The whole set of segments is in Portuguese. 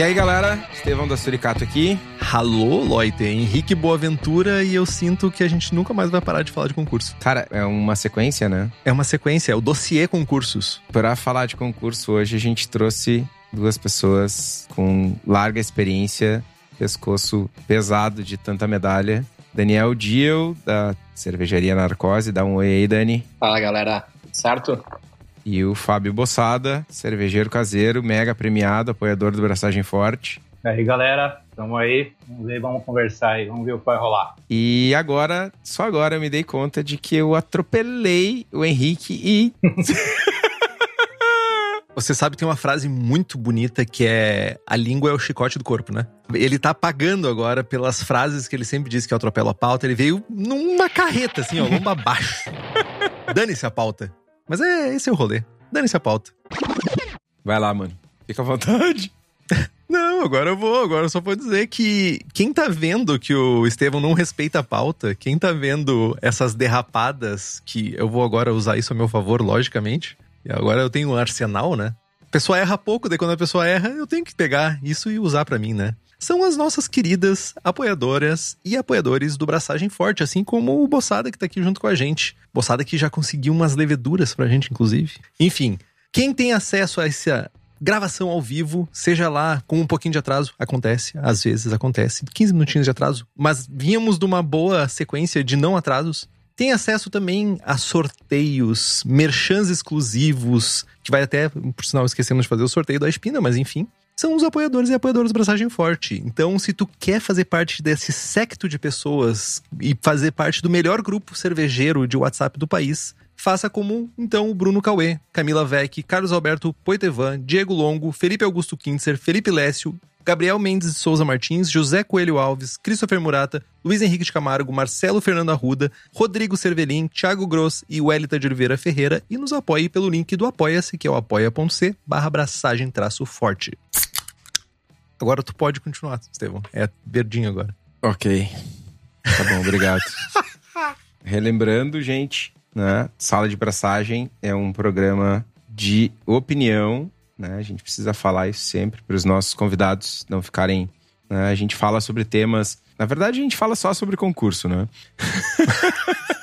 E aí, galera? Estevão da Suricato aqui. Alô, Loite, Henrique Boaventura e eu sinto que a gente nunca mais vai parar de falar de concurso. Cara, é uma sequência, né? É uma sequência, é o dossiê concursos. Para falar de concurso, hoje a gente trouxe duas pessoas com larga experiência, pescoço pesado de tanta medalha. Daniel Diel, da Cervejaria Narcose. Dá um oi aí, Dani. Fala, galera. Certo? E o Fábio Bossada, cervejeiro caseiro, mega premiado, apoiador do Braçagem Forte. E aí, galera, tamo aí. Vamos ver, vamos conversar aí, vamos ver o que vai rolar. E agora, só agora eu me dei conta de que eu atropelei o Henrique e. Você sabe que tem uma frase muito bonita que é a língua é o chicote do corpo, né? Ele tá pagando agora pelas frases que ele sempre diz que eu atropelo a pauta. Ele veio numa carreta, assim, ó, lomba abaixo. Dane-se a pauta. Mas é esse é o rolê. Dane-se a pauta. Vai lá, mano. Fica à vontade. Não, agora eu vou. Agora eu só vou dizer que quem tá vendo que o Estevão não respeita a pauta, quem tá vendo essas derrapadas, que eu vou agora usar isso a meu favor, logicamente. E agora eu tenho um arsenal, né? A pessoa erra pouco, daí quando a pessoa erra, eu tenho que pegar isso e usar para mim, né? São as nossas queridas apoiadoras e apoiadores do Braçagem Forte, assim como o Bossada que tá aqui junto com a gente. Bossada que já conseguiu umas leveduras pra gente, inclusive. Enfim, quem tem acesso a essa gravação ao vivo, seja lá com um pouquinho de atraso, acontece, às vezes acontece, 15 minutinhos de atraso, mas vínhamos de uma boa sequência de não atrasos. Tem acesso também a sorteios, merchans exclusivos, que vai até, por sinal, esquecemos de fazer o sorteio da Espina, mas enfim. São os apoiadores e apoiadoras do Braçagem Forte. Então, se tu quer fazer parte desse secto de pessoas e fazer parte do melhor grupo cervejeiro de WhatsApp do país, faça como então o Bruno Cauê, Camila Vec, Carlos Alberto Poitevan, Diego Longo, Felipe Augusto Kintzer, Felipe Lécio, Gabriel Mendes de Souza Martins, José Coelho Alves, Christopher Murata, Luiz Henrique de Camargo, Marcelo Fernando Arruda, Rodrigo Cervelin, Thiago Gross e Wellington de Oliveira Ferreira e nos apoie pelo link do Apoia-se, que é o apoia.c barra forte. Agora tu pode continuar, Estevão. É verdinho agora. Ok. Tá bom, obrigado. Relembrando, gente, né? Sala de Braçagem é um programa de opinião, né? A gente precisa falar isso sempre para os nossos convidados não ficarem. Né? A gente fala sobre temas. Na verdade, a gente fala só sobre concurso, né?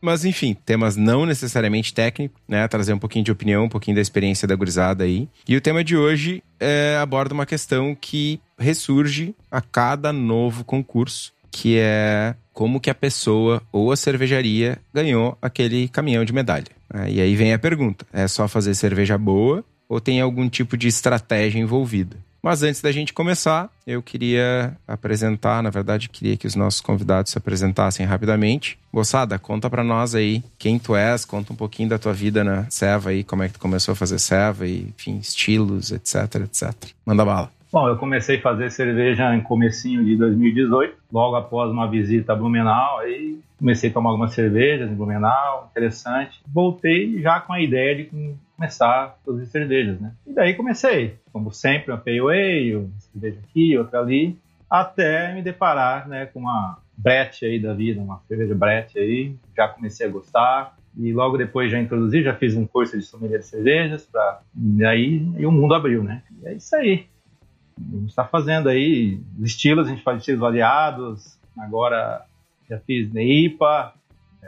Mas enfim, temas não necessariamente técnicos, né? Trazer um pouquinho de opinião, um pouquinho da experiência da gurizada aí. E o tema de hoje é, aborda uma questão que ressurge a cada novo concurso, que é como que a pessoa ou a cervejaria ganhou aquele caminhão de medalha. É, e aí vem a pergunta: é só fazer cerveja boa ou tem algum tipo de estratégia envolvida? Mas antes da gente começar, eu queria apresentar, na verdade, queria que os nossos convidados se apresentassem rapidamente. Moçada, conta para nós aí quem tu és, conta um pouquinho da tua vida na Seva aí, como é que tu começou a fazer Seva e, enfim, estilos, etc, etc. Manda bala. Bom, eu comecei a fazer cerveja em comecinho de 2018, logo após uma visita a Blumenau, aí comecei a tomar algumas cervejas em Blumenau, interessante. Voltei já com a ideia de começar a produzir cervejas, né? E daí comecei, como sempre, uma pale ale, uma cerveja aqui, outra ali, até me deparar, né, com uma brete aí da vida, uma cerveja brete aí, já comecei a gostar, e logo depois já introduzi, já fiz um curso de sommelier de cervejas, pra, e aí e o mundo abriu, né? E é isso aí. A gente está fazendo aí estilos, a gente faz estilos variados, agora já fiz Neipa,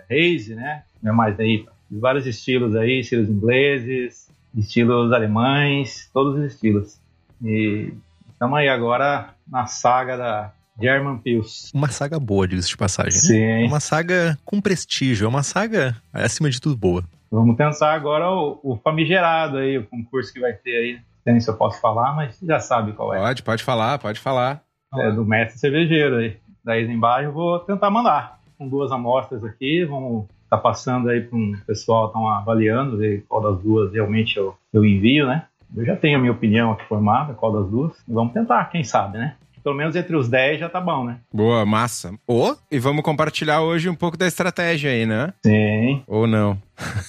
Reise, né? Não é mais Neipa. Fiz vários estilos aí, estilos ingleses, estilos alemães, todos os estilos. E estamos aí agora na saga da German Pils. Uma saga boa, diga-se de passagem. né? Sim. É uma saga com prestígio, é uma saga, acima de tudo, boa. Vamos pensar agora o, o famigerado aí, o concurso que vai ter aí. Não sei se eu posso falar, mas já sabe qual é. Pode, pode falar, pode falar. É do mestre cervejeiro aí. Daí embaixo eu vou tentar mandar. Com duas amostras aqui, vamos tá passando aí para um pessoal estão avaliando, ver qual das duas realmente eu, eu envio, né? Eu já tenho a minha opinião aqui formada, qual das duas. Vamos tentar, quem sabe, né? Pelo menos entre os 10 já tá bom, né? Boa, massa. Ô, E vamos compartilhar hoje um pouco da estratégia aí, né? Sim, Ou não?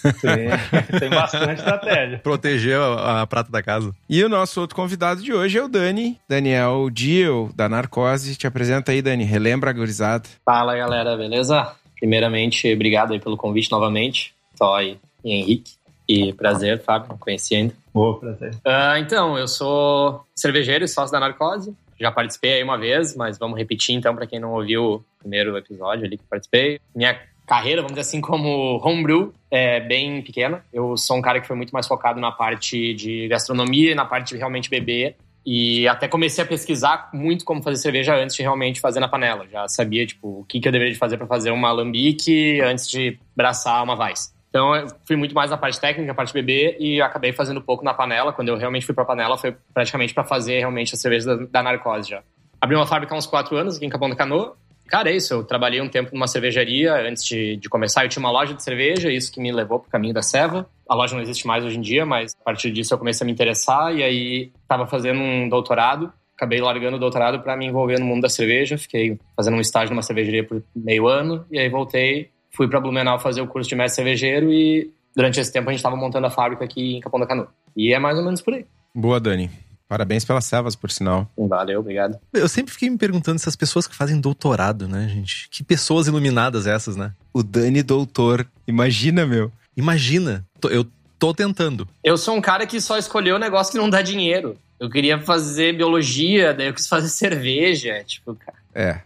sim. Tem bastante estratégia. proteger a, a prata da casa. E o nosso outro convidado de hoje é o Dani, Daniel Diel, da Narcose. Te apresenta aí, Dani. Relembra a gurizada. Fala galera, beleza? Primeiramente, obrigado aí pelo convite novamente, Toy e Henrique. E prazer, Fábio, conheci ainda. Boa, prazer. Ah, então, eu sou cervejeiro e sócio da Narcose. Já participei aí uma vez, mas vamos repetir então para quem não ouviu o primeiro episódio ali que participei. Minha carreira, vamos dizer assim, como homebrew é bem pequena. Eu sou um cara que foi muito mais focado na parte de gastronomia e na parte de realmente beber. E até comecei a pesquisar muito como fazer cerveja antes de realmente fazer na panela. Já sabia, tipo, o que, que eu deveria de fazer para fazer uma alambique antes de braçar uma Weiss. Então, eu fui muito mais na parte técnica, na parte bebê, e acabei fazendo pouco na panela. Quando eu realmente fui pra panela, foi praticamente para fazer realmente a cerveja da, da Narcose já. Abri uma fábrica há uns quatro anos aqui em Capão da Canoa. Cara, é isso. Eu trabalhei um tempo numa cervejaria antes de, de começar. Eu tinha uma loja de cerveja, isso que me levou pro caminho da Seva. A loja não existe mais hoje em dia, mas a partir disso eu comecei a me interessar e aí tava fazendo um doutorado. Acabei largando o doutorado para me envolver no mundo da cerveja. Fiquei fazendo um estágio numa cervejaria por meio ano e aí voltei. Fui para Blumenau fazer o curso de mestre cervejeiro e durante esse tempo a gente estava montando a fábrica aqui em Capão da Canoa. E é mais ou menos por aí. Boa, Dani. Parabéns pelas servas, por sinal. Valeu, obrigado. Eu sempre fiquei me perguntando essas pessoas que fazem doutorado, né, gente? Que pessoas iluminadas essas, né? O Dani doutor. Imagina, meu. Imagina, tô- eu tô tentando. Eu sou um cara que só escolheu o negócio que não dá dinheiro. Eu queria fazer biologia, daí eu quis fazer cerveja. Tipo, cara. É.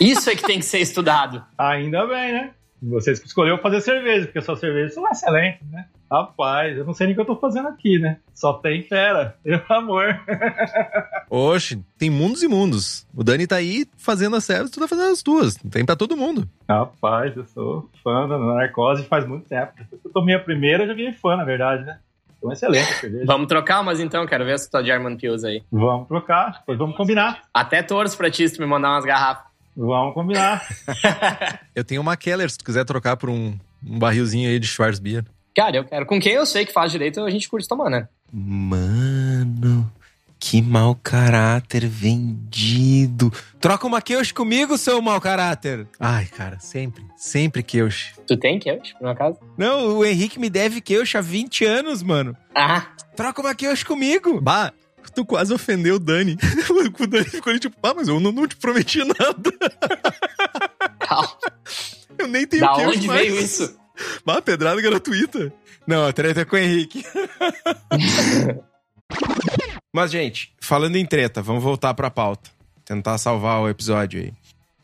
Isso é que tem que ser estudado. Ainda bem, né? Vocês que escolheu fazer cerveja, porque suas cervejas são excelentes, né? Rapaz, eu não sei nem o que eu tô fazendo aqui, né? Só tem fera, pelo amor. Oxe, tem mundos e mundos. O Dani tá aí fazendo as séries, tu tá fazendo as tuas. Tem pra todo mundo. Rapaz, eu sou fã da narcose faz muito tempo. Depois que eu tomei a primeira, eu já virei fã, na verdade, né? Então, excelente a cerveja. Vamos trocar umas então, quero ver essa tua German Pills aí. Vamos trocar, depois vamos combinar. Até torço pra ti se tu me mandar umas garrafas. Vamos combinar. Eu tenho uma Keller, se tu quiser trocar por um, um barrilzinho aí de Schwarzbier. Cara, eu quero. Com quem eu sei que faz direito, a gente curte tomar, né? Mano, que mau caráter vendido. Troca uma queixa comigo, seu mau caráter. Ai, cara, sempre, sempre que eu... Tu tem queijo, por um acaso? Não, o Henrique me deve queixa há 20 anos, mano. Ah, Troca uma queixa comigo. Bah, tu quase ofendeu o Dani. o Dani ficou ali tipo, ah, mas eu não, não te prometi nada. calma. Eu nem tenho Da queijo onde mais. veio isso? Bah, pedrada gratuita. Não, a treta é com o Henrique. Mas, gente, falando em treta, vamos voltar pra pauta. Tentar salvar o episódio aí.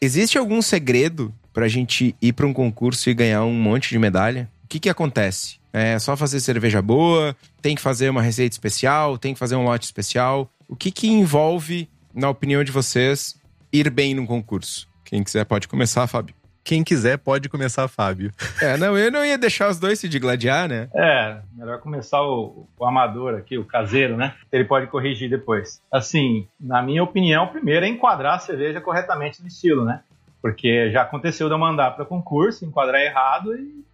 Existe algum segredo pra gente ir pra um concurso e ganhar um monte de medalha? O que que acontece? É só fazer cerveja boa? Tem que fazer uma receita especial? Tem que fazer um lote especial? O que que envolve, na opinião de vocês, ir bem num concurso? Quem quiser pode começar, Fábio. Quem quiser pode começar, Fábio. É, não, eu não ia deixar os dois se digladiar, né? É, melhor começar o, o amador aqui, o caseiro, né? Ele pode corrigir depois. Assim, na minha opinião, primeiro é enquadrar a cerveja corretamente no estilo, né? Porque já aconteceu de eu mandar para concurso, enquadrar errado e,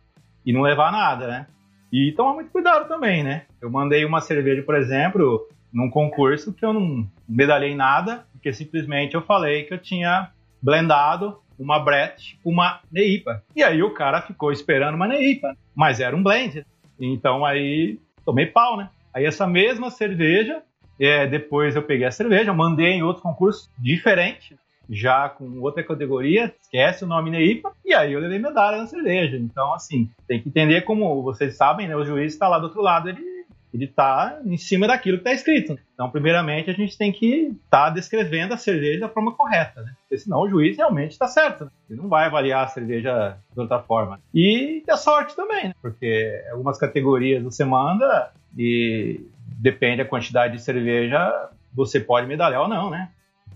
e não levar nada, né? E tomar muito cuidado também, né? Eu mandei uma cerveja, por exemplo, num concurso que eu não medalhei nada, porque simplesmente eu falei que eu tinha blendado uma Brett uma Neipa. E aí o cara ficou esperando uma Neipa, mas era um blend. Então aí tomei pau, né? Aí essa mesma cerveja, é, depois eu peguei a cerveja, mandei em outro concurso diferente, já com outra categoria, esquece o nome Neipa, e aí eu levei medalha na cerveja. Então, assim, tem que entender como vocês sabem, né? O juiz está lá do outro lado, ele ele está em cima daquilo que está escrito. Então, primeiramente, a gente tem que estar tá descrevendo a cerveja da forma correta, né? Porque senão o juiz realmente está certo. Né? Ele não vai avaliar a cerveja de outra forma. E ter sorte também, né? Porque algumas categorias você manda e depende da quantidade de cerveja, você pode medalhar ou não, né?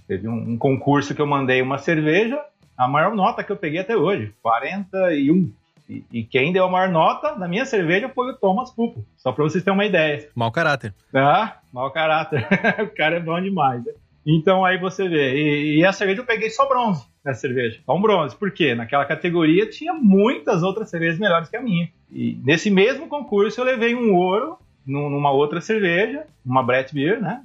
Teve um, um concurso que eu mandei uma cerveja, a maior nota que eu peguei até hoje, 41. E, e quem deu a maior nota na minha cerveja foi o Thomas Pupo. Só para vocês terem uma ideia. Mau caráter. Ah, mau caráter. o cara é bom demais. Né? Então aí você vê. E, e, a cerveja eu peguei só bronze nessa cerveja. Só um bronze. Por quê? Naquela categoria tinha muitas outras cervejas melhores que a minha. E nesse mesmo concurso eu levei um ouro numa outra cerveja, uma Brett Beer, né?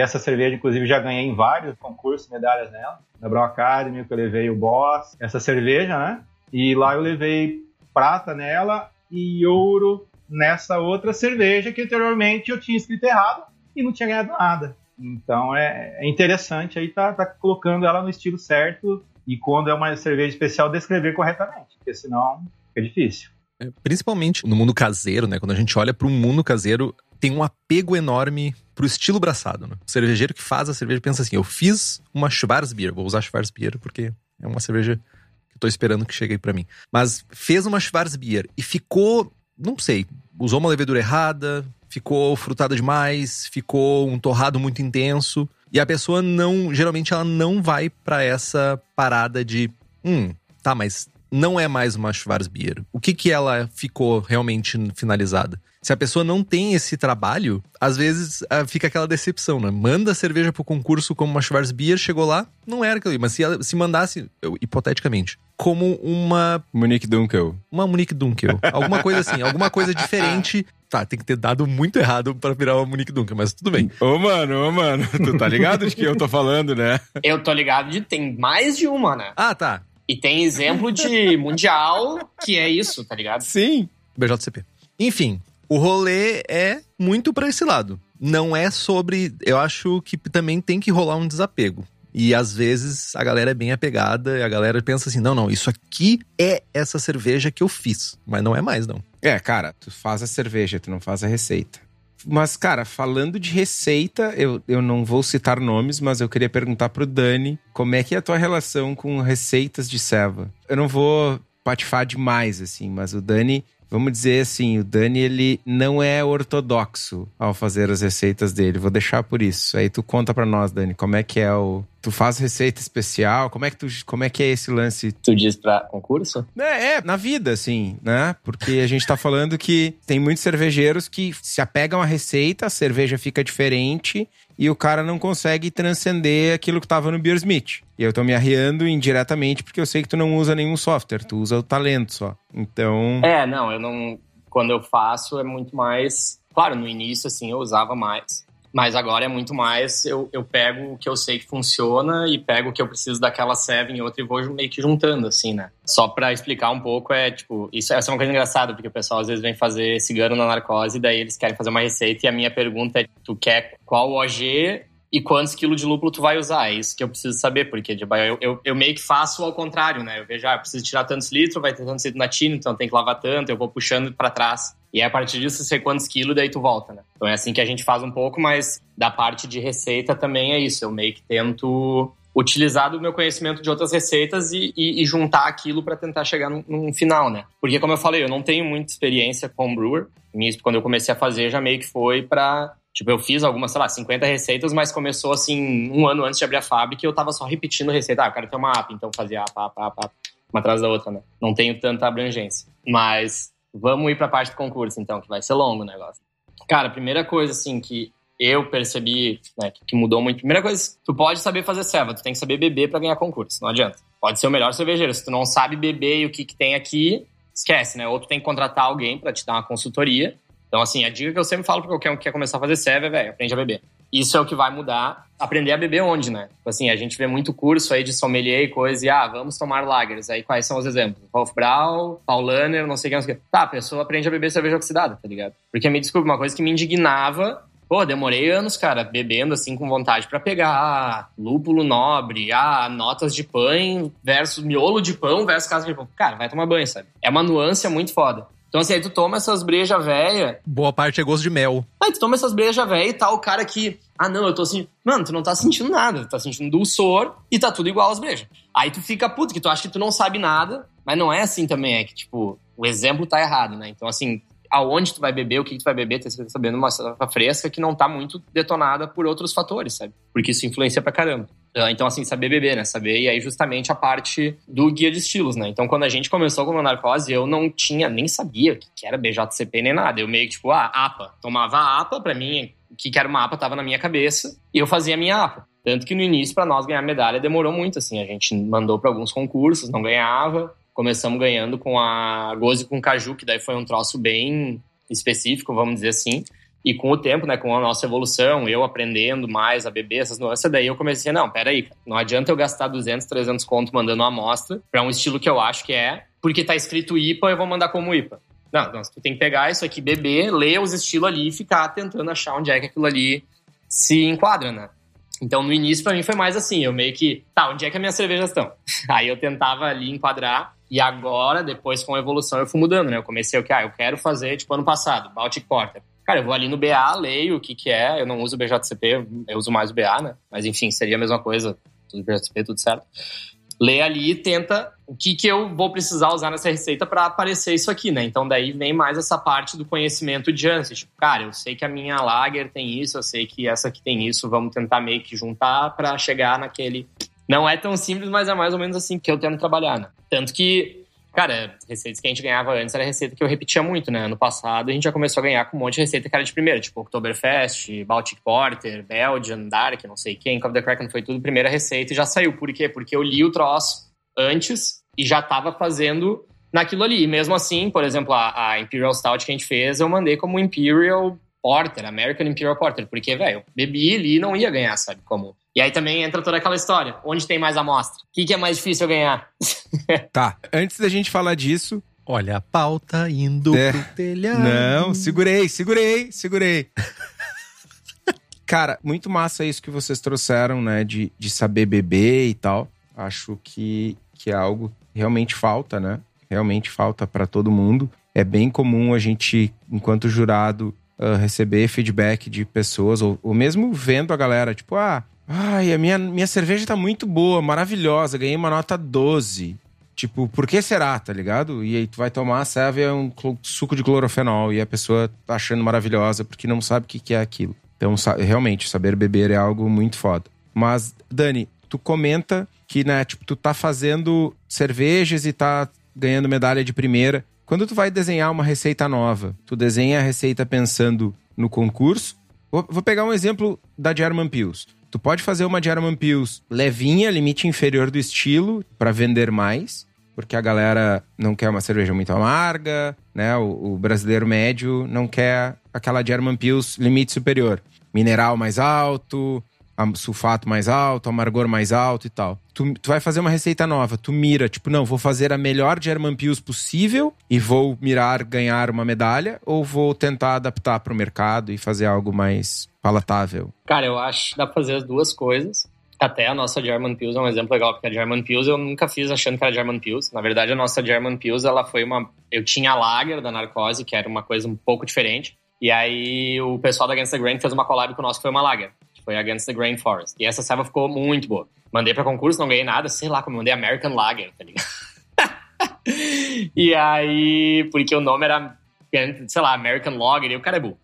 Essa cerveja, inclusive, já ganhei em vários concursos, medalhas nela. Na Brown Academy, que eu levei o Boss, essa cerveja, né? E lá eu levei prata nela e ouro nessa outra cerveja que anteriormente eu tinha escrito errado e não tinha ganhado nada. Então é, é interessante aí tá, tá colocando ela no estilo certo e quando é uma cerveja especial descrever corretamente, porque senão fica difícil. É, principalmente no mundo caseiro, né? Quando a gente olha para um mundo caseiro, tem um apego enorme pro estilo braçado. Né? O cervejeiro que faz a cerveja pensa assim: eu fiz uma Schwarzbier, vou usar Schwarzbier porque é uma cerveja que tô esperando que chegue aí para mim. Mas fez uma Schwarzbier e ficou, não sei, usou uma levedura errada, ficou frutada demais, ficou um torrado muito intenso. E a pessoa não, geralmente ela não vai para essa parada de, hum, tá, mas não é mais uma Schwarzbier. O que que ela ficou realmente finalizada? Se a pessoa não tem esse trabalho, às vezes ah, fica aquela decepção, né? Manda a cerveja pro concurso como uma Schwarzbier, chegou lá, não era aquilo ali. Mas se, ela, se mandasse, eu, hipoteticamente, como uma... Monique Dunkel. Uma Monique Dunkel. Alguma coisa assim, alguma coisa diferente Tá, tem que ter dado muito errado para virar uma Monique Duncan, mas tudo bem. Ô, mano, ô, mano, tu tá ligado de que eu tô falando, né? Eu tô ligado de tem mais de uma, né? Ah, tá. E tem exemplo de mundial que é isso, tá ligado? Sim. BJCP. Enfim, o rolê é muito para esse lado. Não é sobre. Eu acho que também tem que rolar um desapego. E às vezes a galera é bem apegada e a galera pensa assim: não, não, isso aqui é essa cerveja que eu fiz. Mas não é mais, não. É, cara, tu faz a cerveja, tu não faz a receita. Mas, cara, falando de receita, eu, eu não vou citar nomes, mas eu queria perguntar pro Dani como é que é a tua relação com receitas de ceva. Eu não vou patifar demais, assim, mas o Dani vamos dizer assim, o Dani ele não é ortodoxo ao fazer as receitas dele. Vou deixar por isso. Aí tu conta para nós, Dani, como é que é o Tu faz receita especial? Como é que tu, como é que é esse lance? Tu diz para concurso? É, é, na vida, assim, né? Porque a gente tá falando que tem muitos cervejeiros que se apegam à receita, a cerveja fica diferente e o cara não consegue transcender aquilo que tava no Beersmith. E eu tô me arriando indiretamente porque eu sei que tu não usa nenhum software, tu usa o talento só. Então. É, não, eu não. Quando eu faço é muito mais. Claro, no início, assim, eu usava mais. Mas agora é muito mais, eu, eu pego o que eu sei que funciona e pego o que eu preciso daquela seven e outra e vou meio que juntando, assim, né? Só pra explicar um pouco, é tipo, isso é uma coisa engraçada, porque o pessoal às vezes vem fazer cigano na narcose, daí eles querem fazer uma receita e a minha pergunta é, tu quer qual OG e quantos quilos de lúpulo tu vai usar. É isso que eu preciso saber, porque tipo, eu, eu, eu, meio que faço ao contrário, né? Eu vejo, ah, eu preciso tirar tantos litros, vai ter tantos litros na tina, então tem que lavar tanto, eu vou puxando para trás. E a partir disso, você quantos quilos, daí tu volta, né? Então é assim que a gente faz um pouco, mas da parte de receita também é isso. Eu meio que tento utilizar do meu conhecimento de outras receitas e, e, e juntar aquilo para tentar chegar num, num, final, né? Porque, como eu falei, eu não tenho muita experiência com brewer. Quando eu comecei a fazer, já meio que foi para Tipo, eu fiz algumas, sei lá, 50 receitas, mas começou assim, um ano antes de abrir a fábrica eu tava só repetindo receita. Ah, eu quero ter uma app, então fazia app, app, app, app, uma atrás da outra, né? Não tenho tanta abrangência. Mas vamos ir pra parte do concurso, então, que vai ser longo o negócio. Cara, a primeira coisa, assim, que eu percebi, né, que mudou muito. Primeira coisa, tu pode saber fazer serva, tu tem que saber beber para ganhar concurso, não adianta. Pode ser o melhor cervejeiro, se tu não sabe beber e o que, que tem aqui, esquece, né? Ou tu tem que contratar alguém para te dar uma consultoria, então, assim, a dica que eu sempre falo para qualquer um que quer começar a fazer serve é, velho, aprende a beber. Isso é o que vai mudar. Aprender a beber onde, né? Tipo assim, a gente vê muito curso aí de sommelier e coisa, e ah, vamos tomar lagers. Aí quais são os exemplos? Wolf Brau, Paulaner, não sei quem, não sei quem. Tá, a pessoa aprende a beber cerveja oxidada, tá ligado? Porque me desculpa, uma coisa que me indignava Pô, demorei anos, cara, bebendo assim com vontade para pegar ah, lúpulo nobre, ah, notas de pão versus miolo de pão versus casa de pão. Cara, vai tomar banho, sabe? É uma nuance muito foda. Então, assim, aí tu toma essas brejas velha. Boa parte é gosto de mel. Aí tu toma essas brejas velha e tá o cara que. Ah, não, eu tô assim. Mano, tu não tá sentindo nada. Tu tá sentindo dulçor e tá tudo igual às brejas. Aí tu fica puto, que tu acha que tu não sabe nada, mas não é assim também. É que, tipo, o exemplo tá errado, né? Então, assim, aonde tu vai beber, o que, tu vai beber, tu tá sabendo uma cerveja fresca que não tá muito detonada por outros fatores, sabe? Porque isso influencia pra caramba. Uh, então, assim, saber beber, né? Saber, e aí justamente a parte do guia de estilos, né? Então, quando a gente começou com o narcose, eu não tinha, nem sabia o que era BJCP nem nada. Eu meio que, tipo, ah, APA. Tomava APA, pra mim, o que era uma APA tava na minha cabeça, e eu fazia a minha APA. Tanto que no início, para nós ganhar medalha, demorou muito, assim. A gente mandou para alguns concursos, não ganhava. Começamos ganhando com a Goze com Caju, que daí foi um troço bem específico, vamos dizer assim. E com o tempo, né, com a nossa evolução, eu aprendendo mais a beber essas nuances, daí eu comecei, não, peraí, cara, não adianta eu gastar 200, 300 conto mandando uma amostra para um estilo que eu acho que é, porque tá escrito IPA, eu vou mandar como IPA. Não, não, tu tem que pegar isso aqui, beber, ler os estilos ali e ficar tentando achar onde é que aquilo ali se enquadra, né? Então, no início, para mim, foi mais assim, eu meio que, tá, onde é que as minhas cervejas estão? Aí eu tentava ali enquadrar, e agora, depois com a evolução, eu fui mudando, né? Eu comecei o que, ah, eu quero fazer, tipo, ano passado, Baltic Porter. Cara, eu vou ali no BA, leio o que que é, eu não uso o BJCP, eu uso mais o BA, né? Mas enfim, seria a mesma coisa, tudo BJCP, tudo certo. Lê ali e tenta o que que eu vou precisar usar nessa receita para aparecer isso aqui, né? Então daí vem mais essa parte do conhecimento de antes. Tipo, cara, eu sei que a minha lager tem isso, eu sei que essa aqui tem isso, vamos tentar meio que juntar para chegar naquele... Não é tão simples, mas é mais ou menos assim que eu tento trabalhar, né? Tanto que Cara, receitas que a gente ganhava antes era receita que eu repetia muito, né? Ano passado a gente já começou a ganhar com um monte de receita que era de primeira, tipo Oktoberfest, Baltic Porter, Belgian, Dark, não sei quem, Cover the Kraken foi tudo primeira receita e já saiu. Por quê? Porque eu li o troço antes e já tava fazendo naquilo ali. E mesmo assim, por exemplo, a, a Imperial Stout que a gente fez, eu mandei como Imperial Porter, American Imperial Porter, porque, velho, bebi ali e não ia ganhar, sabe? Como e aí também entra toda aquela história. Onde tem mais amostra? O que, que é mais difícil ganhar? tá. Antes da gente falar disso. Olha a pauta indo é. pro telhado. Não, segurei, segurei, segurei. Cara, muito massa isso que vocês trouxeram, né? De, de saber beber e tal. Acho que, que é algo que realmente falta, né? Realmente falta para todo mundo. É bem comum a gente, enquanto jurado, uh, receber feedback de pessoas, ou, ou mesmo vendo a galera, tipo, ah, Ai, a minha, minha cerveja tá muito boa, maravilhosa, ganhei uma nota 12. Tipo, por que será, tá ligado? E aí tu vai tomar a cerveja é um suco de clorofenol e a pessoa tá achando maravilhosa porque não sabe o que, que é aquilo. Então, realmente, saber beber é algo muito foda. Mas, Dani, tu comenta que, né, tipo, tu tá fazendo cervejas e tá ganhando medalha de primeira. Quando tu vai desenhar uma receita nova, tu desenha a receita pensando no concurso? Vou, vou pegar um exemplo da German Pills. Tu pode fazer uma German Pills levinha, limite inferior do estilo, para vender mais, porque a galera não quer uma cerveja muito amarga, né? O, o brasileiro médio não quer aquela German Pills limite superior. Mineral mais alto, sulfato mais alto, amargor mais alto e tal. Tu, tu vai fazer uma receita nova, tu mira, tipo, não, vou fazer a melhor German Pills possível e vou mirar ganhar uma medalha, ou vou tentar adaptar para o mercado e fazer algo mais palatável? Cara, eu acho que dá pra fazer as duas coisas. Até a nossa German Pills é um exemplo legal, porque a German Pills eu nunca fiz achando que era German Pills. Na verdade, a nossa German Pills, ela foi uma... Eu tinha a Lager da Narcose, que era uma coisa um pouco diferente. E aí o pessoal da the Grain fez uma collab com o nosso, que foi uma Lager. Que foi Against the Grain Forest. E essa serva ficou muito boa. Mandei pra concurso, não ganhei nada. Sei lá como mandei American Lager, tá ligado? e aí... Porque o nome era, sei lá, American Lager. E o cara é burro.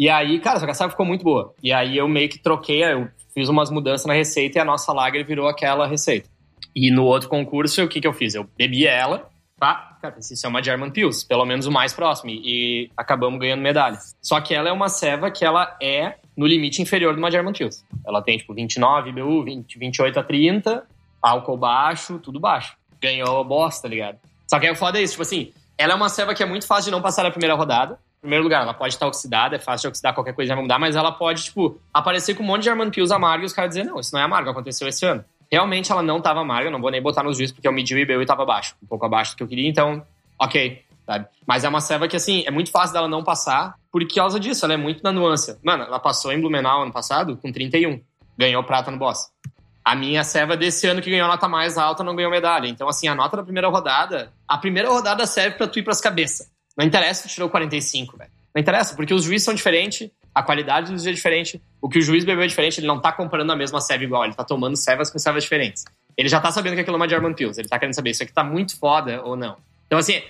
E aí, cara, essa caçava ficou muito boa. E aí eu meio que troquei, eu fiz umas mudanças na receita e a nossa lager virou aquela receita. E no outro concurso, o que que eu fiz? Eu bebi ela, tá? Cara, isso é uma German Pils, pelo menos o mais próximo. E acabamos ganhando medalha. Só que ela é uma ceva que ela é no limite inferior de uma German Pils. Ela tem, tipo, 29 BU, 20, 28 a 30, álcool baixo, tudo baixo. Ganhou bosta, tá ligado? Só que aí o foda é isso, tipo assim, ela é uma ceva que é muito fácil de não passar na primeira rodada primeiro lugar, ela pode estar oxidada, é fácil de oxidar, qualquer coisa já vai mudar, mas ela pode, tipo, aparecer com um monte de Armand Pills amargo e os caras dizer, não, isso não é amargo, aconteceu esse ano. Realmente ela não estava amarga, não vou nem botar nos juízes porque eu medi o IBU e estava baixo, um pouco abaixo do que eu queria, então, ok, sabe? Mas é uma serva que, assim, é muito fácil dela não passar por causa disso, ela é muito na nuance. Mano, ela passou em Blumenau ano passado com 31, ganhou prata no boss. A minha serva desse ano que ganhou nota mais alta não ganhou medalha. Então, assim, a nota da primeira rodada, a primeira rodada serve para tu ir pras cabeças. Não interessa se tu tirou 45, velho. Não interessa, porque os juízes são diferentes, a qualidade dos juízes é diferente, o que o juiz bebeu é diferente, ele não tá comprando a mesma serva igual, ele tá tomando servas com servas diferentes. Ele já tá sabendo que aquilo é uma German Pills, ele tá querendo saber se aqui tá muito foda ou não. Então, assim,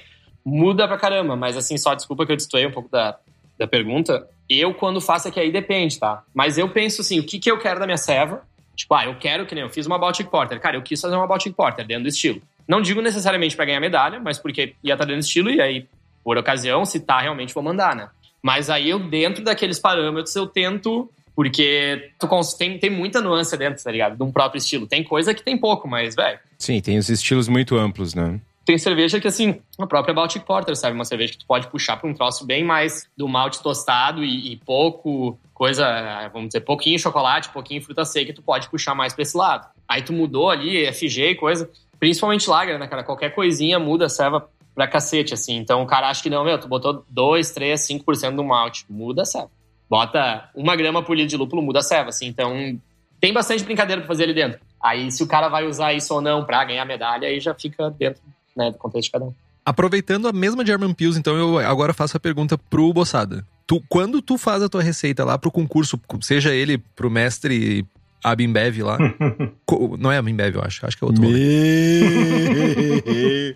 muda pra caramba, mas assim, só desculpa que eu destoei um pouco da, da pergunta. Eu, quando faço aqui, aí depende, tá? Mas eu penso assim, o que, que eu quero da minha serva? Tipo, ah, eu quero que nem eu fiz uma Baltic Porter. Cara, eu quis fazer uma Baltic Porter dentro do estilo. Não digo necessariamente para ganhar medalha, mas porque ia estar dentro do estilo e aí, por ocasião, se tá, realmente vou mandar, né? Mas aí eu, dentro daqueles parâmetros, eu tento. Porque tu tem, tem muita nuance dentro, tá ligado? De um próprio estilo. Tem coisa que tem pouco, mas, velho. Sim, tem os estilos muito amplos, né? Tem cerveja que, assim, a própria Baltic Porter, sabe? Uma cerveja que tu pode puxar pra um troço bem mais do malte tostado e, e pouco coisa, vamos dizer, pouquinho chocolate, pouquinho fruta seca, tu pode puxar mais pra esse lado. Aí tu mudou ali, FG e coisa, principalmente lager, né, cara? Qualquer coisinha muda a serva pra cacete, assim. Então o cara acha que não, meu, tu botou 2, 3, 5% do malte, muda a serva. Bota uma grama por litro de lúpulo, muda a serva, assim. Então tem bastante brincadeira pra fazer ali dentro. Aí se o cara vai usar isso ou não pra ganhar medalha, aí já fica dentro né, do contexto de cada um. Aproveitando a mesma German Pills, então eu agora faço a pergunta pro Bossada. Tu, quando tu faz a tua receita lá pro concurso, seja ele pro mestre Abimbev lá. não é Abimbev, eu acho. Acho que é outro rolê.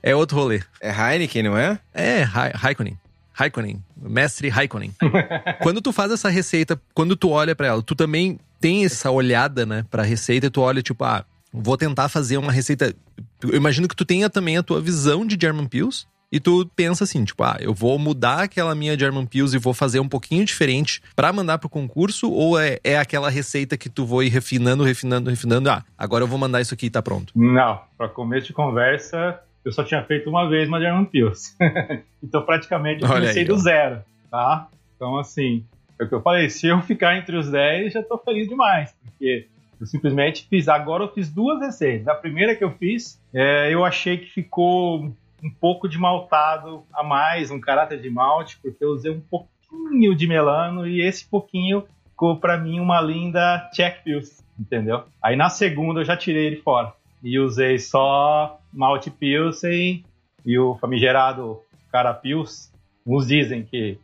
é outro rolê. É Heineken, não é? É, Raikkonen. Raikkonen. Mestre Raikkonen. quando tu faz essa receita, quando tu olha para ela, tu também tem essa olhada, né, pra receita e tu olha, tipo, ah, vou tentar fazer uma receita. Eu imagino que tu tenha também a tua visão de German Pills. E tu pensa assim, tipo, ah, eu vou mudar aquela minha German Pills e vou fazer um pouquinho diferente para mandar pro concurso? Ou é, é aquela receita que tu vai refinando, refinando, refinando? Ah, agora eu vou mandar isso aqui e tá pronto. Não, para começo de conversa, eu só tinha feito uma vez uma German Pills. então praticamente eu comecei aí, do zero, tá? Então assim, é o que eu falei, se eu ficar entre os 10, já tô feliz demais, porque eu simplesmente fiz. Agora eu fiz duas receitas. A primeira que eu fiz, é, eu achei que ficou um pouco de maltado a mais, um caráter de malte, porque eu usei um pouquinho de melano e esse pouquinho ficou para mim uma linda Czech Pils, entendeu? Aí na segunda eu já tirei ele fora e usei só malte Pilsen e o famigerado cara Pils. Uns dizem que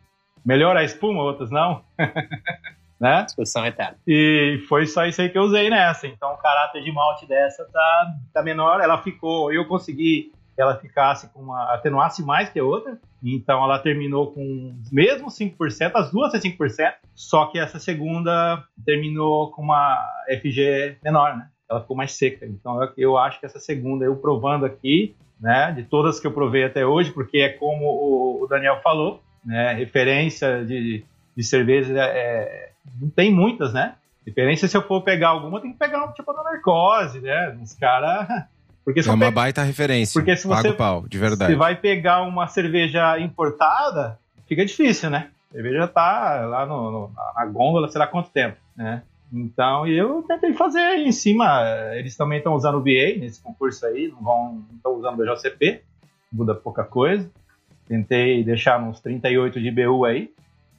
melhora a espuma, outros não. né? Discussão eterna. E foi só isso aí que eu usei nessa. Então o caráter de malte dessa tá, tá menor. Ela ficou, eu consegui que ela ficasse com uma atenuasse mais que a outra. Então ela terminou com mesmo 5%, as duas é 5%, só que essa segunda terminou com uma FG menor, né? Ela ficou mais seca. Então eu, eu acho que essa segunda, eu provando aqui, né, de todas que eu provei até hoje, porque é como o, o Daniel falou, né, referência de, de cerveja é, é não tem muitas, né? Referência, se eu for pegar alguma, tem que pegar um tipo da narcose, né? Uns caras porque é uma baita referência. Porque se você pau, de verdade. Se vai pegar uma cerveja importada, fica difícil, né? A cerveja tá lá no, no, na gôndola, sei lá quanto tempo, né? Então, eu tentei fazer aí em cima. Eles também estão usando o BA nesse concurso aí, não vão estão usando o BJCP, muda pouca coisa. Tentei deixar uns 38 de BU aí,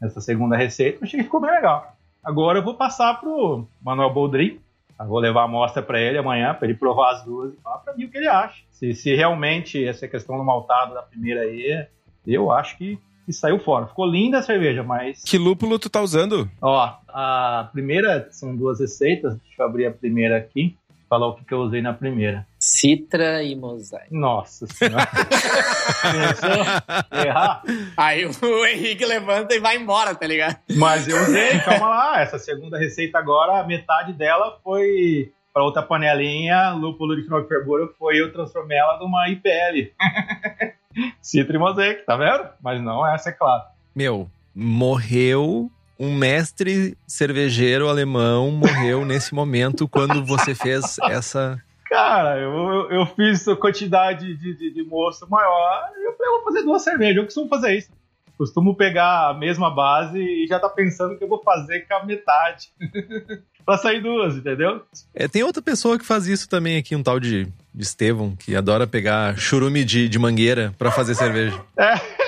nessa segunda receita, achei que ficou bem legal. Agora eu vou passar pro Manuel Boldrin, eu vou levar a amostra para ele amanhã, para ele provar as duas e falar para mim o que ele acha. Se, se realmente essa questão do maltado da primeira aí, eu acho que, que saiu fora. Ficou linda a cerveja, mas. Que lúpulo tu tá usando? Ó, a primeira são duas receitas. Deixa eu abrir a primeira aqui falar o que, que eu usei na primeira. Citra e mosaico. Nossa senhora. Errar. Aí o Henrique levanta e vai embora, tá ligado? Mas eu usei, calma lá. Essa segunda receita agora, metade dela foi para outra panelinha, lúpulo de fervura, foi eu transformei ela numa IPL. Citra e mosaico, tá vendo? Mas não essa, é claro. Meu, morreu um mestre cervejeiro alemão morreu nesse momento quando você fez essa. Cara, eu, eu fiz quantidade de, de, de moço maior e eu falei, vou fazer duas cervejas. Eu costumo fazer isso. Costumo pegar a mesma base e já tá pensando que eu vou fazer com a metade. pra sair duas, entendeu? É, tem outra pessoa que faz isso também aqui, um tal de, de Estevão, que adora pegar churume de, de mangueira para fazer cerveja.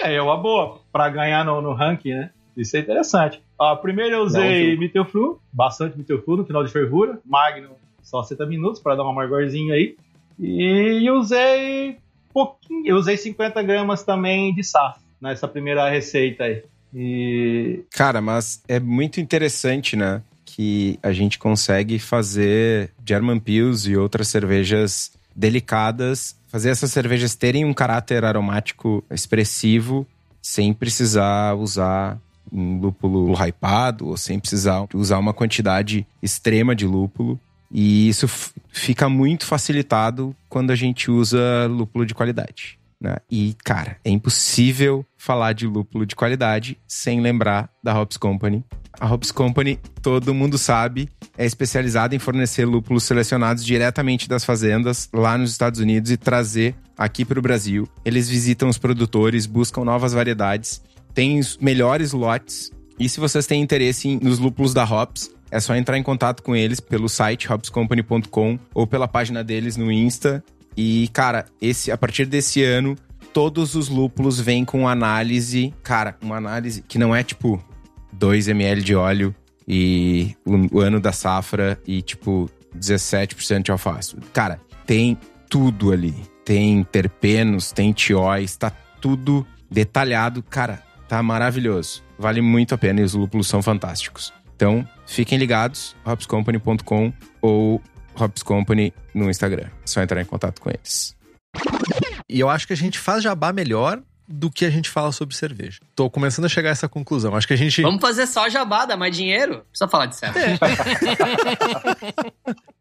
É, é uma boa, pra ganhar no, no ranking, né? Isso é interessante. Ah, primeiro eu usei Mittelfru, bastante Mittelfru no final de fervura. Magnum, só 60 minutos para dar um amargorzinho aí. E usei pouquinho, eu usei 50 gramas também de saf nessa primeira receita aí. E... Cara, mas é muito interessante, né? Que a gente consegue fazer German Pils e outras cervejas delicadas, fazer essas cervejas terem um caráter aromático expressivo sem precisar usar um lúpulo hypado ou sem precisar usar uma quantidade extrema de lúpulo. E isso fica muito facilitado quando a gente usa lúpulo de qualidade. Né? E, cara, é impossível falar de lúpulo de qualidade sem lembrar da Hops Company. A Hops Company, todo mundo sabe, é especializada em fornecer lúpulos selecionados diretamente das fazendas lá nos Estados Unidos e trazer aqui para o Brasil. Eles visitam os produtores, buscam novas variedades, têm os melhores lotes. E se vocês têm interesse nos lúpulos da Hops, é só entrar em contato com eles pelo site hopscompany.com ou pela página deles no Insta. E, cara, esse a partir desse ano, todos os lúpulos vêm com análise, cara, uma análise que não é tipo 2 ml de óleo e o, o ano da safra e tipo 17% de alface. Cara, tem tudo ali. Tem terpenos, tem tióis, tá tudo detalhado. Cara, tá maravilhoso. Vale muito a pena e os lúpulos são fantásticos. Então, fiquem ligados, hopscompany.com ou Hops Company no Instagram. É só entrar em contato com eles. E eu acho que a gente faz jabá melhor do que a gente fala sobre cerveja. Tô começando a chegar a essa conclusão. Acho que a gente. Vamos fazer só jabá, dar mais dinheiro? Precisa falar de certo. É.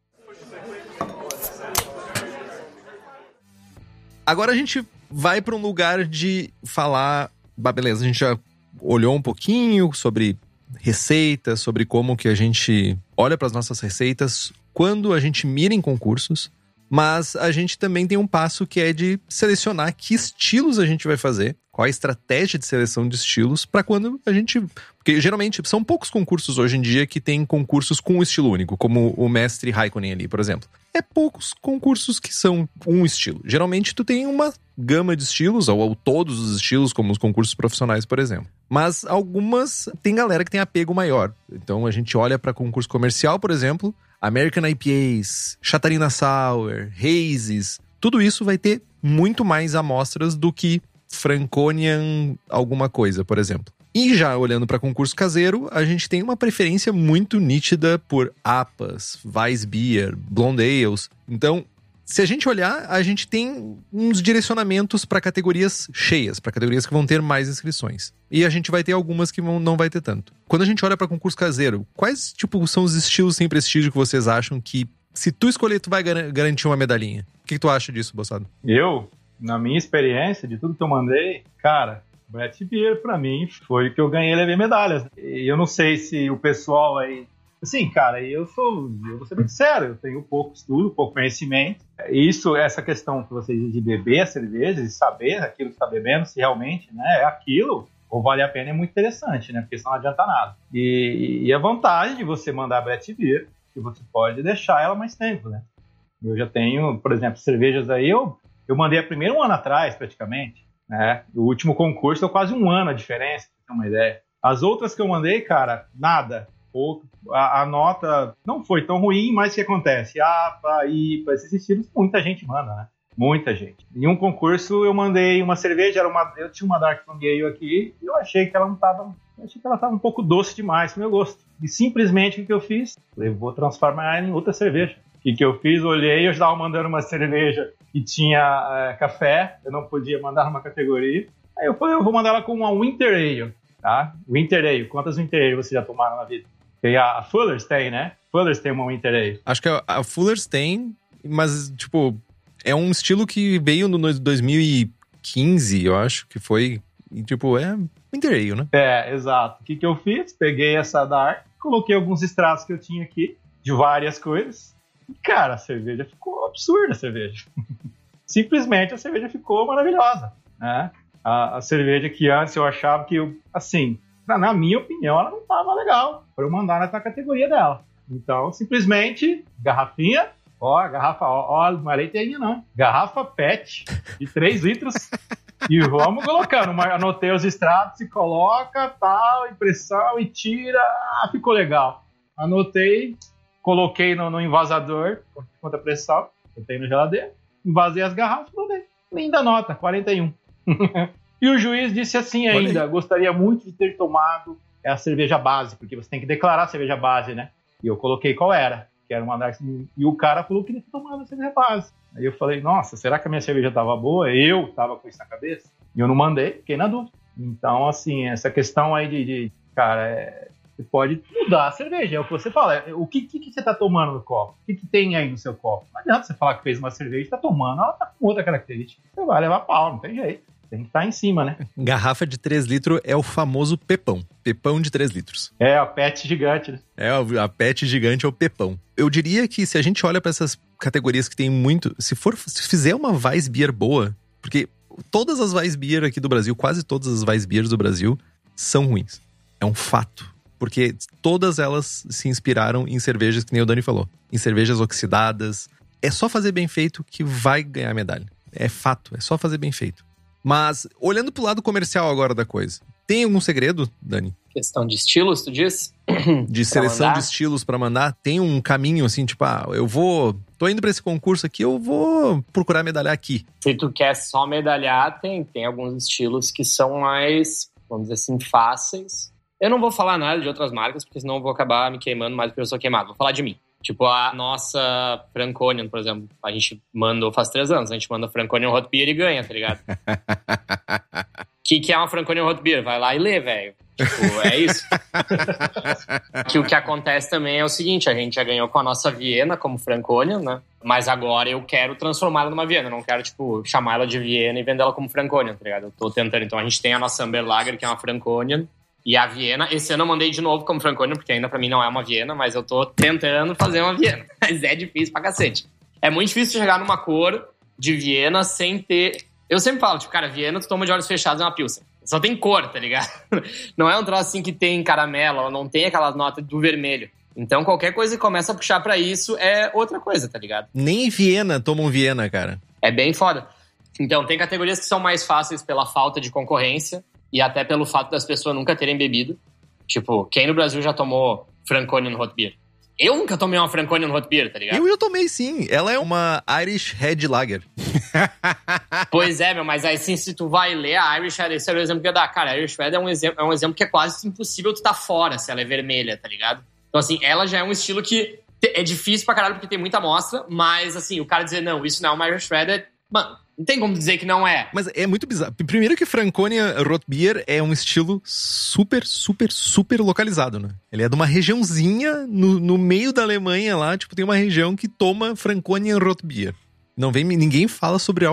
Agora a gente vai para um lugar de falar. Bah, beleza, a gente já olhou um pouquinho sobre receitas, sobre como que a gente olha para as nossas receitas quando a gente mira em concursos, mas a gente também tem um passo que é de selecionar que estilos a gente vai fazer, qual a estratégia de seleção de estilos para quando a gente, porque geralmente são poucos concursos hoje em dia que tem concursos com um estilo único, como o mestre Raikkonen ali, por exemplo. É poucos concursos que são um estilo. Geralmente tu tem uma gama de estilos, ou, ou todos os estilos, como os concursos profissionais, por exemplo. Mas algumas tem galera que tem apego maior. Então a gente olha para concurso comercial, por exemplo, American IPAs, Chatarina Sour, Hazes, tudo isso vai ter muito mais amostras do que Franconian alguma coisa, por exemplo. E já olhando para concurso caseiro, a gente tem uma preferência muito nítida por APAs, Weissbier, Blonde Ales. Então, se a gente olhar, a gente tem uns direcionamentos para categorias cheias, para categorias que vão ter mais inscrições. E a gente vai ter algumas que vão, não vai ter tanto. Quando a gente olha para concurso caseiro, quais tipo são os estilos sem prestígio que vocês acham que se tu escolher tu vai gar garantir uma medalhinha? O que, que tu acha disso, Bossado? Eu, na minha experiência de tudo que eu mandei, cara, Brett Beer, para mim, foi o que eu ganhei levei medalhas. E eu não sei se o pessoal aí Assim, cara, eu sou, eu vou ser muito sério, eu tenho pouco estudo, pouco conhecimento. Isso, essa questão que você diz de beber a cerveja, de saber aquilo que está bebendo, se realmente né, é aquilo, ou vale a pena, é muito interessante, né? Porque senão não adianta nada. E, e a vantagem de você mandar a Brett Beer, que você pode deixar ela mais tempo, né? Eu já tenho, por exemplo, cervejas aí, eu, eu mandei a primeira um ano atrás, praticamente. Né? O último concurso deu quase um ano a diferença, pra ter uma ideia. As outras que eu mandei, cara, nada pouco. A, a, nota não foi tão ruim, mas o que acontece? APA, IPA, esses estilos, muita gente manda, né? Muita gente. Em um concurso eu mandei uma cerveja, era uma, eu tinha uma Dark From Gale aqui, e eu achei que ela não tava. Achei que ela tava um pouco doce demais pro meu gosto. E simplesmente o que eu fiz? Eu vou transformar ela em outra cerveja. O que, eu fiz? Olhei, eu estava mandando uma cerveja que tinha é, café, eu não podia mandar uma categoria. Aí eu falei, eu vou mandar ela com uma Winter Ale, tá? Winter Ale, quantas Winter Ale vocês já tomaram na vida? Tem a, a Fullers tem, né? Fullers tem uma Winter Ale. Acho que a, a Fullers tem, mas, tipo, é um estilo que veio no 2015, eu acho, que foi. E, tipo, é Winter Ale, né? É, exato. O que, que eu fiz? Peguei essa Dark, coloquei alguns extratos que eu tinha aqui, de várias coisas. Cara, a cerveja ficou absurda, a cerveja. Simplesmente a cerveja ficou maravilhosa, né? A, a cerveja que antes eu achava que, eu, assim, na, na minha opinião, ela não estava legal para eu mandar nessa categoria dela. Então, simplesmente, garrafinha, ó, garrafa, ó, ó não é leiteinha não, garrafa PET de 3 litros e vamos colocando. Anotei os extratos e coloca, tal, impressão e tira, ah, ficou legal. Anotei, coloquei no, no envasador, contra pressão, botei no geladeira, invasei as garrafas mandei. Linda nota, 41. E o juiz disse assim ainda: gostaria muito de ter tomado a cerveja base, porque você tem que declarar a cerveja base, né? E eu coloquei qual era, que era uma Dark E o cara falou que ele tomado a cerveja base. Aí eu falei: nossa, será que a minha cerveja estava boa? Eu estava com isso na cabeça. E eu não mandei, fiquei na dúvida. Então, assim, essa questão aí de, de cara, é, Você pode mudar a cerveja. É o que você fala. É, o que, que, que você está tomando no copo? O que, que tem aí no seu copo? Não adianta você falar que fez uma cerveja e está tomando, ela tá com outra característica. Você vai levar pau, não tem jeito. Tem que estar tá em cima, né? Garrafa de 3 litros é o famoso pepão. Pepão de 3 litros. É, a pet gigante, né? É, a pet gigante é o pepão. Eu diria que se a gente olha para essas categorias que tem muito. Se for se fizer uma Weissbier boa, porque todas as Weissbier aqui do Brasil, quase todas as Weissbiers do Brasil, são ruins. É um fato. Porque todas elas se inspiraram em cervejas, que nem o Dani falou. Em cervejas oxidadas. É só fazer bem feito que vai ganhar medalha. É fato, é só fazer bem feito. Mas, olhando pro lado comercial agora da coisa, tem algum segredo, Dani? Questão de estilos, tu diz? De seleção de estilos para mandar? Tem um caminho assim, tipo, ah, eu vou. Tô indo para esse concurso aqui, eu vou procurar medalhar aqui. Se tu quer só medalhar, tem, tem alguns estilos que são mais, vamos dizer assim, fáceis. Eu não vou falar nada de outras marcas, porque senão eu vou acabar me queimando mais do que eu sou queimado. Vou falar de mim. Tipo, a nossa Franconian, por exemplo, a gente mandou faz três anos, a gente manda Franconian Hot Beer e ganha, tá ligado? O que, que é uma Franconian Hot Beer? Vai lá e lê, velho. Tipo, é isso. que o que acontece também é o seguinte, a gente já ganhou com a nossa Viena como Franconian, né? Mas agora eu quero transformá-la numa Viena, eu não quero, tipo, chamar ela de Viena e vender ela como Franconian, tá ligado? Eu tô tentando. Então a gente tem a nossa Amber Lager, que é uma Franconian, e a Viena, esse ano eu mandei de novo como Franconia, porque ainda para mim não é uma Viena, mas eu tô tentando fazer uma Viena. Mas é difícil pra cacete. É muito difícil chegar numa cor de Viena sem ter. Eu sempre falo, tipo, cara, Viena tu toma de olhos fechados é uma Pilsen. Só tem cor, tá ligado? Não é um troço assim que tem caramelo, ela não tem aquelas notas do vermelho. Então qualquer coisa que começa a puxar para isso é outra coisa, tá ligado? Nem Viena tomam Viena, cara. É bem foda. Então tem categorias que são mais fáceis pela falta de concorrência e até pelo fato das pessoas nunca terem bebido. Tipo, quem no Brasil já tomou Franconian Hot Beer? Eu nunca tomei uma Franconian Hot Beer, tá ligado? Eu, eu tomei sim. Ela é uma Irish Red Lager. pois é, meu, mas aí sim, se tu vai ler a Irish Red, esse é o exemplo que eu ia dar. Cara, a Irish Red é um, exemplo, é um exemplo que é quase impossível tu tá fora se ela é vermelha, tá ligado? Então, assim, ela já é um estilo que é difícil pra caralho porque tem muita amostra, mas, assim, o cara dizer, não, isso não é uma Irish Red, é... Mano, não tem como dizer que não é. Mas é muito bizarro. Primeiro que Franconia Rotbier é um estilo super, super, super localizado, né? Ele é de uma regiãozinha no, no meio da Alemanha lá, tipo, tem uma região que toma Franconia Rotbier. Não vem, ninguém fala sobre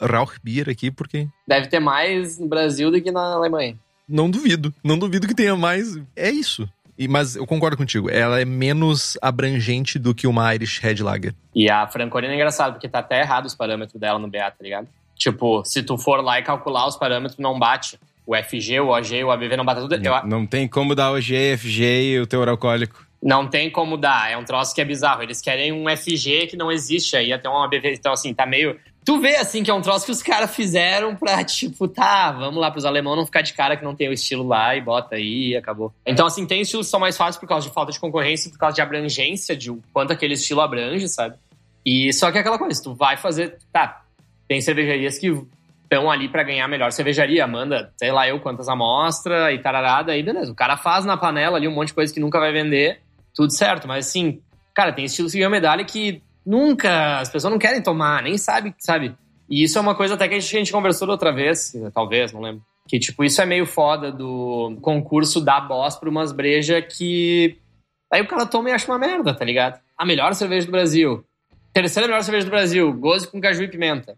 Rauchbier aqui, porque... Deve ter mais no Brasil do que na Alemanha. Não duvido. Não duvido que tenha mais. É isso. E, mas eu concordo contigo, ela é menos abrangente do que uma Irish Red Lager. E a Francolina é engraçado, porque tá até errado os parâmetros dela no BA, tá ligado? Tipo, se tu for lá e calcular os parâmetros, não bate. O FG, o OG, o ABV não bate tudo. Não, eu... não tem como dar OG, FG e o teor alcoólico. Não tem como dar, é um troço que é bizarro. Eles querem um FG que não existe aí, até um ABV. Então, assim, tá meio. Tu vê, assim, que é um troço que os caras fizeram pra, tipo, tá, vamos lá pros alemães não ficar de cara que não tem o estilo lá e bota aí e acabou. Então, assim, tem estilos que são mais fáceis por causa de falta de concorrência, por causa de abrangência, de quanto aquele estilo abrange, sabe? E só que é aquela coisa, tu vai fazer. Tá, tem cervejarias que estão ali para ganhar melhor cervejaria, manda, sei lá eu quantas amostras e tararada, aí beleza. O cara faz na panela ali um monte de coisa que nunca vai vender, tudo certo. Mas assim, cara, tem estilos que ganham medalha que Nunca, as pessoas não querem tomar, nem sabe, sabe? E isso é uma coisa até que a gente, a gente conversou outra vez, talvez, não lembro. Que, tipo, isso é meio foda do concurso da boss pra umas brejas que. Aí o cara toma e acha uma merda, tá ligado? A melhor cerveja do Brasil. Terceira melhor cerveja do Brasil, goze com caju e pimenta.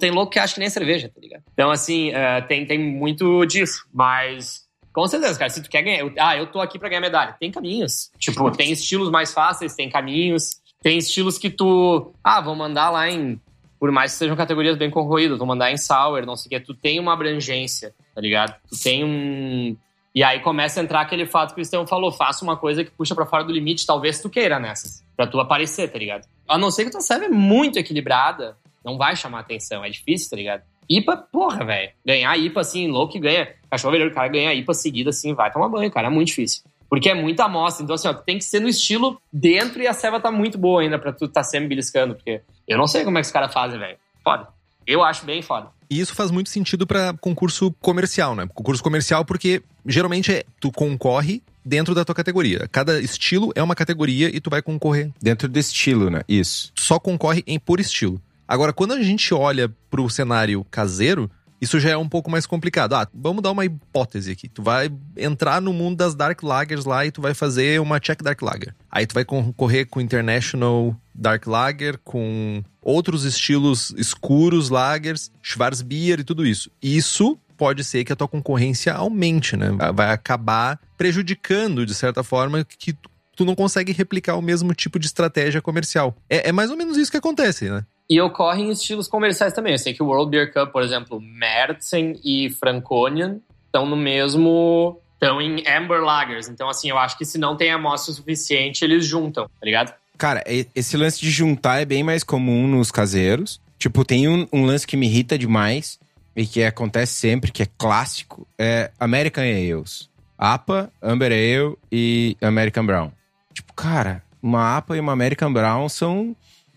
Tem louco que acha que nem é cerveja, tá ligado? Então, assim, uh, tem, tem muito disso. Mas, com certeza, cara, se tu quer ganhar. Eu, ah, eu tô aqui pra ganhar medalha. Tem caminhos. Tipo, tem estilos mais fáceis, tem caminhos. Tem estilos que tu. Ah, vou mandar lá em. Por mais que sejam categorias bem concorridas, vou mandar em Sour, não sei o que. Tu tem uma abrangência, tá ligado? Tu tem um. E aí começa a entrar aquele fato que o Cristiano falou: faça uma coisa que puxa para fora do limite, talvez tu queira nessas. Pra tu aparecer, tá ligado? A não ser que tua serve é muito equilibrada, não vai chamar atenção. É difícil, tá ligado? IPA, porra, velho. Ganhar IPA assim, louco e ganha. Cachorro velho, o cara ganha IPA seguida assim, vai tomar banho, cara. É muito difícil. Porque é muita amostra. Então, assim, ó, tem que ser no estilo dentro e a ceva tá muito boa ainda pra tu tá sempre beliscando. Porque eu não sei como é que os caras fazem, velho. Foda. Eu acho bem foda. E isso faz muito sentido para concurso comercial, né? Concurso comercial porque geralmente é, tu concorre dentro da tua categoria. Cada estilo é uma categoria e tu vai concorrer. Dentro do estilo, né? Isso. Tu só concorre em por estilo. Agora, quando a gente olha pro cenário caseiro, isso já é um pouco mais complicado. Ah, vamos dar uma hipótese aqui. Tu vai entrar no mundo das Dark Lagers lá e tu vai fazer uma check Dark Lager. Aí tu vai concorrer com International Dark Lager, com outros estilos escuros lagers, Schwarzbier e tudo isso. Isso pode ser que a tua concorrência aumente, né? Vai acabar prejudicando, de certa forma, que tu não consegue replicar o mesmo tipo de estratégia comercial. É, é mais ou menos isso que acontece, né? E ocorre em estilos comerciais também. Eu sei que o World Beer Cup, por exemplo, Mertzen e Franconian estão no mesmo. estão em Amber Lagers. Então, assim, eu acho que se não tem amostra suficiente, eles juntam, tá ligado? Cara, esse lance de juntar é bem mais comum nos caseiros. Tipo, tem um, um lance que me irrita demais e que acontece sempre, que é clássico, é American Ales. APA, Amber Ale e American Brown. Tipo, cara, uma APA e uma American Brown são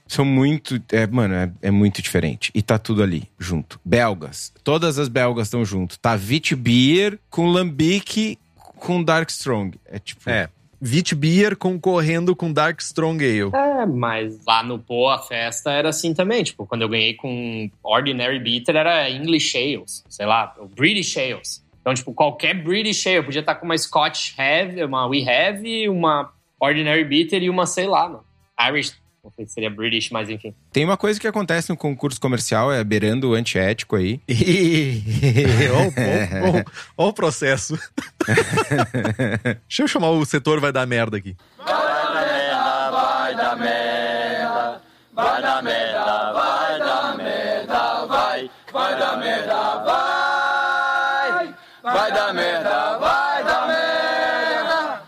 são muito. É, mano, é, é, muito diferente. E tá tudo ali, junto. Belgas. Todas as belgas estão junto. Tá Beer com Lambic com Dark Strong. É tipo. É. Beer concorrendo com Dark Strong Ale. É, mas lá no Pô, a festa era assim também. Tipo, quando eu ganhei com Ordinary Bitter, era English Ales. Sei lá, British Ales. Então, tipo, qualquer British Ale podia estar tá com uma Scotch Heavy, uma We Have, uma Ordinary Bitter e uma, sei lá, mano. Irish não sei se seria British, mas enfim. Tem uma coisa que acontece no concurso comercial, é beirando o antiético aí. Olha o processo. Deixa eu chamar o setor vai dar merda aqui. Vai dar merda, vai dar merda. Vai dar merda, vai dar merda, vai. Vai dar merda, vai. Vai dar merda, vai dar merda.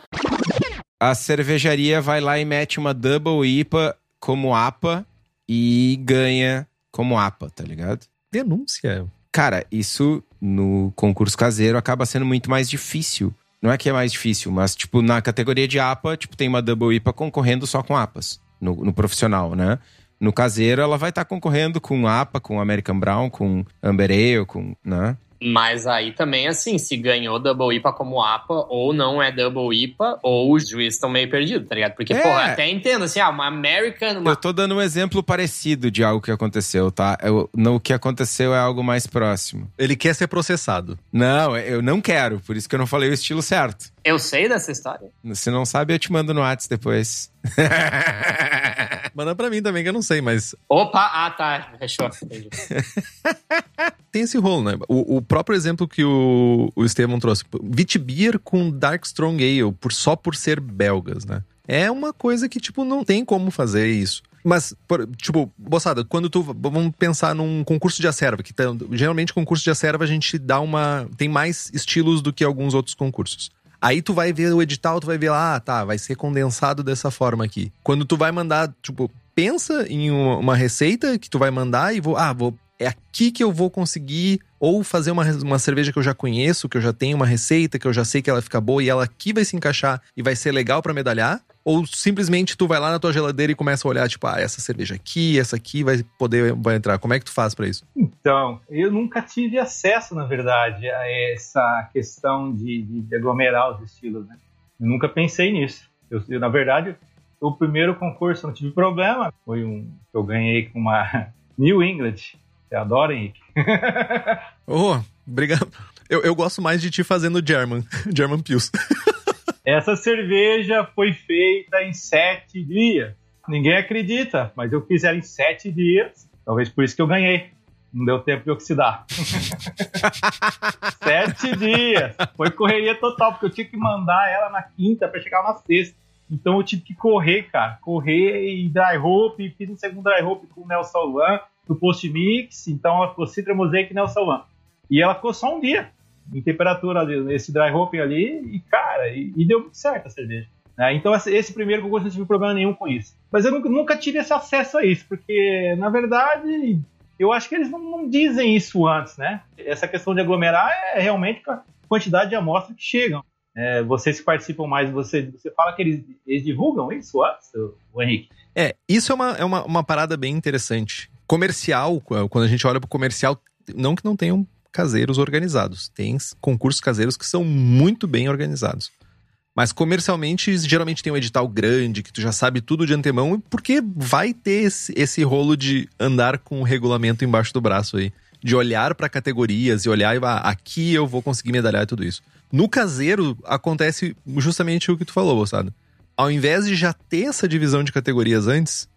A cervejaria vai lá e mete uma Double IPA como APA e ganha como APA, tá ligado? Denúncia. Cara, isso no concurso caseiro acaba sendo muito mais difícil. Não é que é mais difícil, mas, tipo, na categoria de APA, tipo, tem uma Double IPA concorrendo só com APAs, no, no profissional, né? No caseiro, ela vai estar tá concorrendo com APA, com American Brown, com Amber Ale, com, né? Mas aí também, assim, se ganhou Double IPA como APA, ou não é Double IPA, ou os juízes estão meio perdidos, tá ligado? Porque, é. porra, até entendo, assim, ah, uma American... Uma... Eu tô dando um exemplo parecido de algo que aconteceu, tá? Eu, no, o que aconteceu é algo mais próximo. Ele quer ser processado. Não, eu não quero, por isso que eu não falei o estilo certo. Eu sei dessa história. Se não sabe, eu te mando no WhatsApp depois. Manda pra mim também, que eu não sei, mas. Opa, ah, tá. Fechou. Tem esse rolo, né? O, o, próprio exemplo que o, o Estevam trouxe: Vitibir com Dark Strong Ale, por, só por ser belgas, né? É uma coisa que, tipo, não tem como fazer isso. Mas, tipo, moçada, quando tu. Vamos pensar num concurso de acerva, que tá, geralmente concurso de acerva a gente dá uma. tem mais estilos do que alguns outros concursos. Aí tu vai ver o edital, tu vai ver lá, ah, tá, vai ser condensado dessa forma aqui. Quando tu vai mandar, tipo, pensa em uma receita que tu vai mandar e vou, ah, vou é aqui que eu vou conseguir ou fazer uma, uma cerveja que eu já conheço, que eu já tenho uma receita, que eu já sei que ela fica boa e ela aqui vai se encaixar e vai ser legal para medalhar? Ou simplesmente tu vai lá na tua geladeira e começa a olhar, tipo, ah, essa cerveja aqui, essa aqui vai poder vai entrar. Como é que tu faz para isso? Então, eu nunca tive acesso, na verdade, a essa questão de, de aglomerar os estilos, né? Eu nunca pensei nisso. Eu, eu, na verdade, o primeiro concurso não tive problema. Foi um que eu ganhei com uma New England você adora, Henrique? oh, obrigado. Eu, eu gosto mais de ti fazendo German, German Pills. Essa cerveja foi feita em sete dias. Ninguém acredita, mas eu fiz ela em sete dias. Talvez por isso que eu ganhei. Não deu tempo de oxidar. sete dias. Foi correria total, porque eu tinha que mandar ela na quinta para chegar na sexta. Então eu tive que correr, cara. Correr e dry hope. Fiz um segundo dry hope com o Nelson Luan do post-mix, então ela ficou Citra Mosaic Nelson One. E ela ficou só um dia em temperatura nesse dry hopping ali, e cara, e, e deu muito certo a cerveja. Né? Então esse primeiro concurso não tive problema nenhum com isso. Mas eu nunca, nunca, tive esse acesso a isso, porque na verdade eu acho que eles não, não, dizem isso antes, né? Essa questão de aglomerar é realmente a quantidade de amostras que chegam. É, vocês que participam mais, você, você fala que eles, eles divulgam isso antes, o Henrique? É, isso é uma, é uma, uma parada bem interessante comercial, quando a gente olha para o comercial, não que não tenham caseiros organizados, tem concursos caseiros que são muito bem organizados. Mas comercialmente, geralmente tem um edital grande, que tu já sabe tudo de antemão, porque vai ter esse, esse rolo de andar com o regulamento embaixo do braço aí. de olhar para categorias e olhar e ah, aqui eu vou conseguir medalhar e tudo isso. No caseiro, acontece justamente o que tu falou, moçada. Ao invés de já ter essa divisão de categorias antes,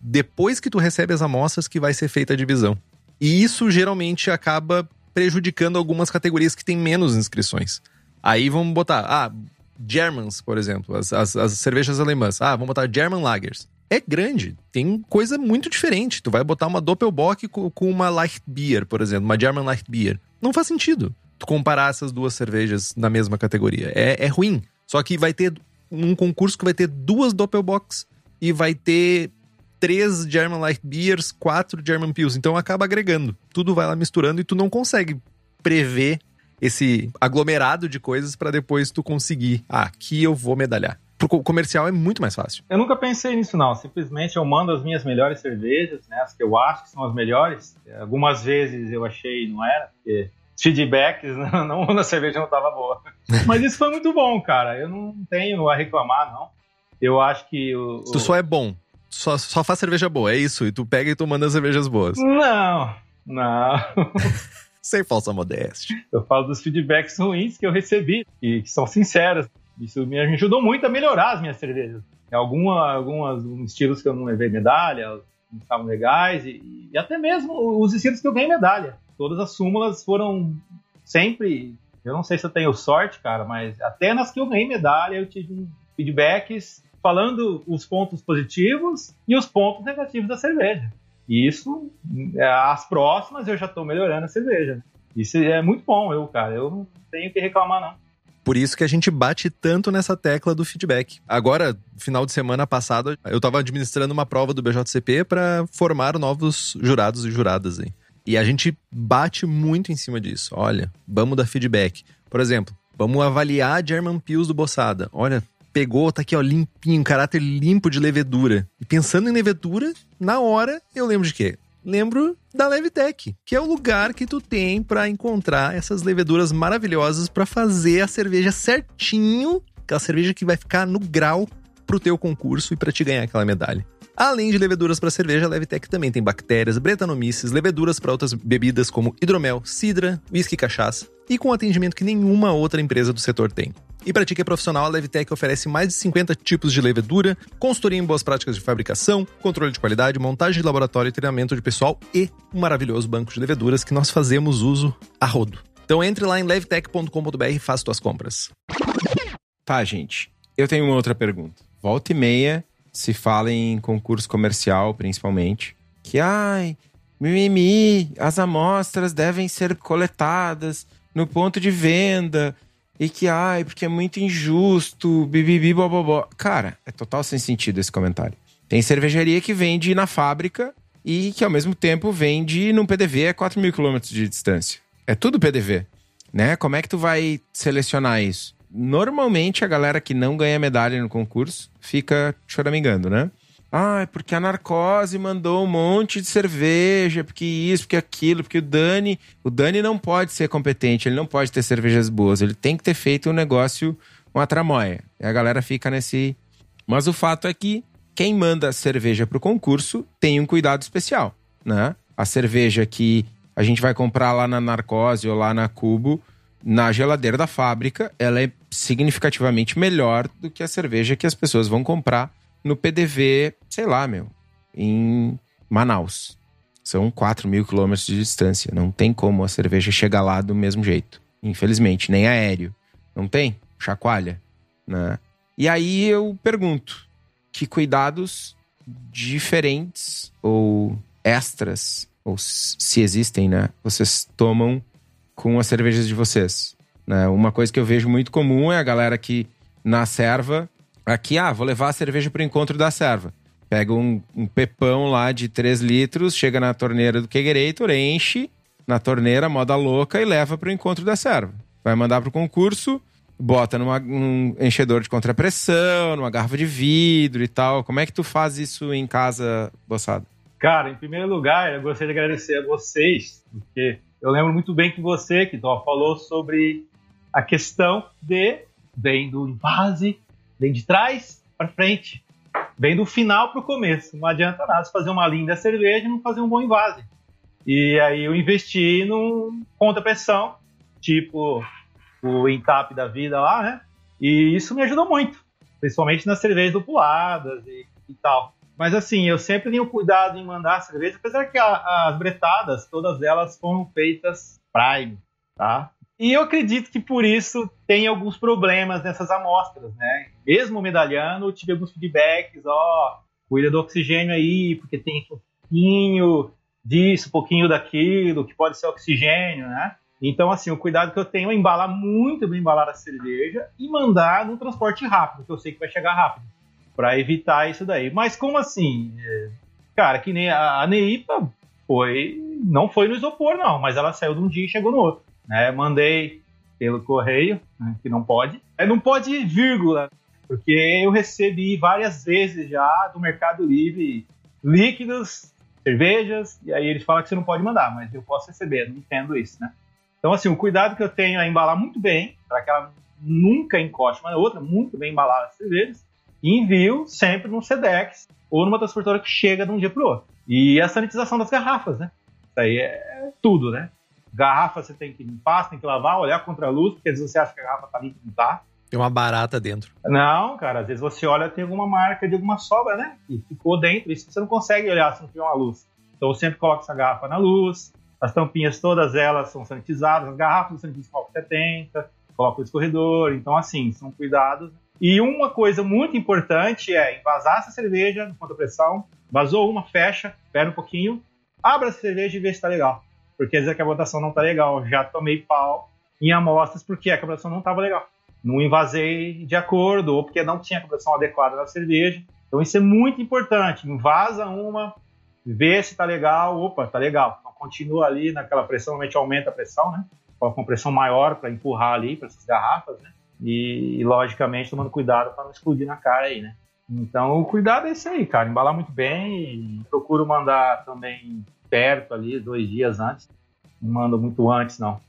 depois que tu recebe as amostras que vai ser feita a divisão. E isso geralmente acaba prejudicando algumas categorias que têm menos inscrições. Aí vamos botar, ah, Germans, por exemplo, as, as, as cervejas alemãs. Ah, vamos botar German Lagers. É grande, tem coisa muito diferente. Tu vai botar uma Doppelbock com, com uma Light Beer, por exemplo, uma German Light Beer. Não faz sentido tu comparar essas duas cervejas na mesma categoria. É, é ruim. Só que vai ter um concurso que vai ter duas Doppelbocks e vai ter três German Light Beers, quatro German Pils. Então acaba agregando. Tudo vai lá misturando e tu não consegue prever esse aglomerado de coisas para depois tu conseguir. Ah, aqui eu vou medalhar. Pro comercial é muito mais fácil. Eu nunca pensei nisso, não. Simplesmente eu mando as minhas melhores cervejas, né? As que eu acho que são as melhores. Algumas vezes eu achei não era, porque feedbacks não, não, na cerveja não estava boa. Mas isso foi muito bom, cara. Eu não tenho a reclamar, não. Eu acho que. O, tu só é bom. Só, só faz cerveja boa, é isso. E tu pega e tu manda cervejas boas. Não, não. Sem falsa modéstia. Eu falo dos feedbacks ruins que eu recebi e que são sinceros. Isso me ajudou muito a melhorar as minhas cervejas. Alguma, algumas estilos que eu não levei medalha, não estavam legais, e, e até mesmo os estilos que eu ganhei medalha todas as súmulas foram sempre. Eu não sei se eu tenho sorte, cara, mas até nas que eu ganhei medalha eu tive feedbacks falando os pontos positivos e os pontos negativos da cerveja. E isso, é, as próximas eu já estou melhorando a cerveja. Isso é muito bom, eu, cara. Eu não tenho que reclamar, não. Por isso que a gente bate tanto nessa tecla do feedback. Agora, final de semana passado, eu estava administrando uma prova do BJCP para formar novos jurados e juradas aí. E a gente bate muito em cima disso. Olha, vamos dar feedback. Por exemplo, vamos avaliar a German Pills do Bossada. Olha, pegou, tá aqui, ó, limpinho, caráter limpo de levedura. E pensando em levedura, na hora eu lembro de quê? Lembro da Levitec, que é o lugar que tu tem para encontrar essas leveduras maravilhosas para fazer a cerveja certinho, aquela cerveja que vai ficar no grau pro teu concurso e para te ganhar aquela medalha. Além de leveduras para cerveja, a Levitec também tem bactérias, bretanomices, leveduras para outras bebidas como hidromel, cidra, whisky e cachaça, e com atendimento que nenhuma outra empresa do setor tem. E para ti que é profissional, a Levitec oferece mais de 50 tipos de levedura, consultoria em boas práticas de fabricação, controle de qualidade, montagem de laboratório treinamento de pessoal e um maravilhoso banco de leveduras que nós fazemos uso a rodo. Então entre lá em levtech.com.br e faça tuas compras. Tá, gente. Eu tenho uma outra pergunta. Volta e meia, se fala em concurso comercial, principalmente, que, ai, mimimi, as amostras devem ser coletadas no ponto de venda e que, ai, porque é muito injusto, bibibi, bobobó. Cara, é total sem sentido esse comentário. Tem cervejaria que vende na fábrica e que ao mesmo tempo vende num PDV a 4 mil quilômetros de distância. É tudo PDV, né? Como é que tu vai selecionar isso? normalmente a galera que não ganha medalha no concurso fica choramingando, né? Ah, é porque a Narcose mandou um monte de cerveja, porque isso, porque aquilo, porque o Dani. O Dani não pode ser competente, ele não pode ter cervejas boas, ele tem que ter feito um negócio, uma tramóia. E a galera fica nesse. Mas o fato é que quem manda cerveja pro concurso tem um cuidado especial, né? A cerveja que a gente vai comprar lá na Narcose ou lá na Cubo na geladeira da fábrica, ela é significativamente melhor do que a cerveja que as pessoas vão comprar no PDV, sei lá, meu, em Manaus. São 4 mil quilômetros de distância. Não tem como a cerveja chegar lá do mesmo jeito. Infelizmente, nem aéreo. Não tem? Chacoalha. Né? E aí eu pergunto: que cuidados diferentes ou extras, ou se existem, né? Vocês tomam com as cervejas de vocês. Né? Uma coisa que eu vejo muito comum é a galera que na serva, aqui, ah, vou levar a cerveja para o encontro da serva. Pega um, um, pepão lá de 3 litros, chega na torneira do Kegerator, enche na torneira, moda louca, e leva para o encontro da serva. Vai mandar para o concurso, bota numa, num enchedor de contrapressão, numa garrafa de vidro e tal. Como é que tu faz isso em casa, Boçada? Cara, em primeiro lugar, eu gostaria de agradecer a vocês, porque eu lembro muito bem que você, que falou sobre a questão de vem do invase, vem de trás para frente, vem do final para o começo. Não adianta nada fazer uma linda cerveja e não fazer um bom invase. E aí eu investi num contra-pressão, tipo o Intap da vida lá, né? E isso me ajudou muito, principalmente nas cervejas dupuladas e, e tal. Mas assim, eu sempre tenho cuidado em mandar cerveja, apesar que a, as bretadas, todas elas foram feitas Prime, tá? E eu acredito que por isso tem alguns problemas nessas amostras, né? Mesmo medalhando, eu tive alguns feedbacks, ó, cuida do oxigênio aí, porque tem um pouquinho disso, um pouquinho daquilo, que pode ser oxigênio, né? Então, assim, o cuidado que eu tenho é embalar muito bem embalar a cerveja e mandar num transporte rápido, que eu sei que vai chegar rápido, para evitar isso daí. Mas como assim? É, cara, que nem a, a Neipa foi, não foi no isopor não, mas ela saiu de um dia e chegou no outro. Né? Mandei pelo correio, né, que não pode. É, não pode vírgula, porque eu recebi várias vezes já do Mercado Livre líquidos, cervejas, e aí eles falam que você não pode mandar, mas eu posso receber, não entendo isso, né? Então, assim, o cuidado que eu tenho é embalar muito bem, para que ela nunca encoste uma na outra, muito bem embalar as cervejas, e envio sempre num SEDEX ou numa transportadora que chega de um dia para o outro. E a sanitização das garrafas, né? Isso aí é tudo, né? Garrafa você tem que limpar, você tem que lavar, olhar contra a luz, porque às vezes você acha que a garrafa tá limpa e não tá. Tem uma barata dentro. Não, cara, às vezes você olha tem alguma marca de alguma sobra, né? E ficou dentro, isso você não consegue olhar se não tiver uma luz. Então eu sempre coloco essa garrafa na luz, as tampinhas todas elas são sanitizadas, as garrafas sanitizam álcool 70, coloca o escorredor, então assim, são cuidados. E uma coisa muito importante é envasar essa cerveja no contra pressão, vazou uma, fecha, espera um pouquinho, abra a cerveja e vê se está legal. Porque às vezes a votação não está legal, já tomei pau em amostras porque a carburação não estava legal. Não invasei de acordo, ou porque não tinha a carburação adequada na cerveja. Então isso é muito importante. Invasa uma, vê se está legal, opa, está legal. Então continua ali naquela pressão, normalmente aumenta a pressão, né? Coloca uma pressão maior para empurrar ali para essas garrafas, né? E, logicamente tomando cuidado para não explodir na cara aí, né? Então o cuidado é esse aí, cara, embalar muito bem e procuro mandar também perto ali, dois dias antes. Não mando muito antes, não.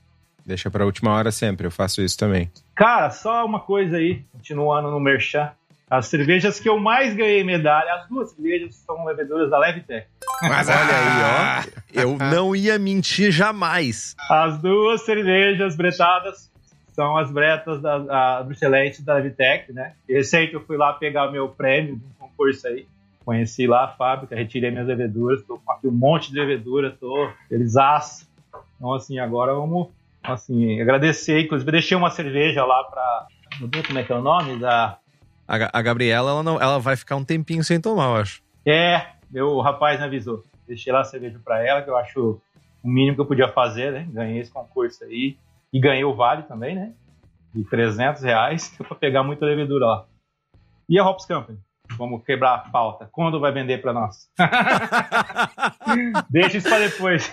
Deixa para a última hora sempre, eu faço isso também. Cara, só uma coisa aí, continuando no Merchan. As cervejas que eu mais ganhei medalha, as duas cervejas são bebedoras da Levitec. Mas olha aí, ó. Eu não ia mentir jamais. As duas cervejas bretadas são as bretas da, a, do Excelente da Levitec, né? E recente eu fui lá pegar meu prêmio de um concurso aí. Conheci lá a fábrica, retirei minhas leveduras, tô com aqui um monte de levedura, tô feliz Então, assim, agora vamos, assim, agradecer. Inclusive, deixei uma cerveja lá pra. Não sei como é que é o nome da a, a Gabriela, ela, não, ela vai ficar um tempinho sem tomar, eu acho. É, meu rapaz me avisou. Deixei lá a cerveja pra ela, que eu acho o mínimo que eu podia fazer, né? Ganhei esse concurso aí. E ganhei o vale também, né? De 300 reais, pra pegar muita levedura lá. E a Hops Company? Vamos quebrar a pauta. Quando vai vender para nós? Deixa isso para depois.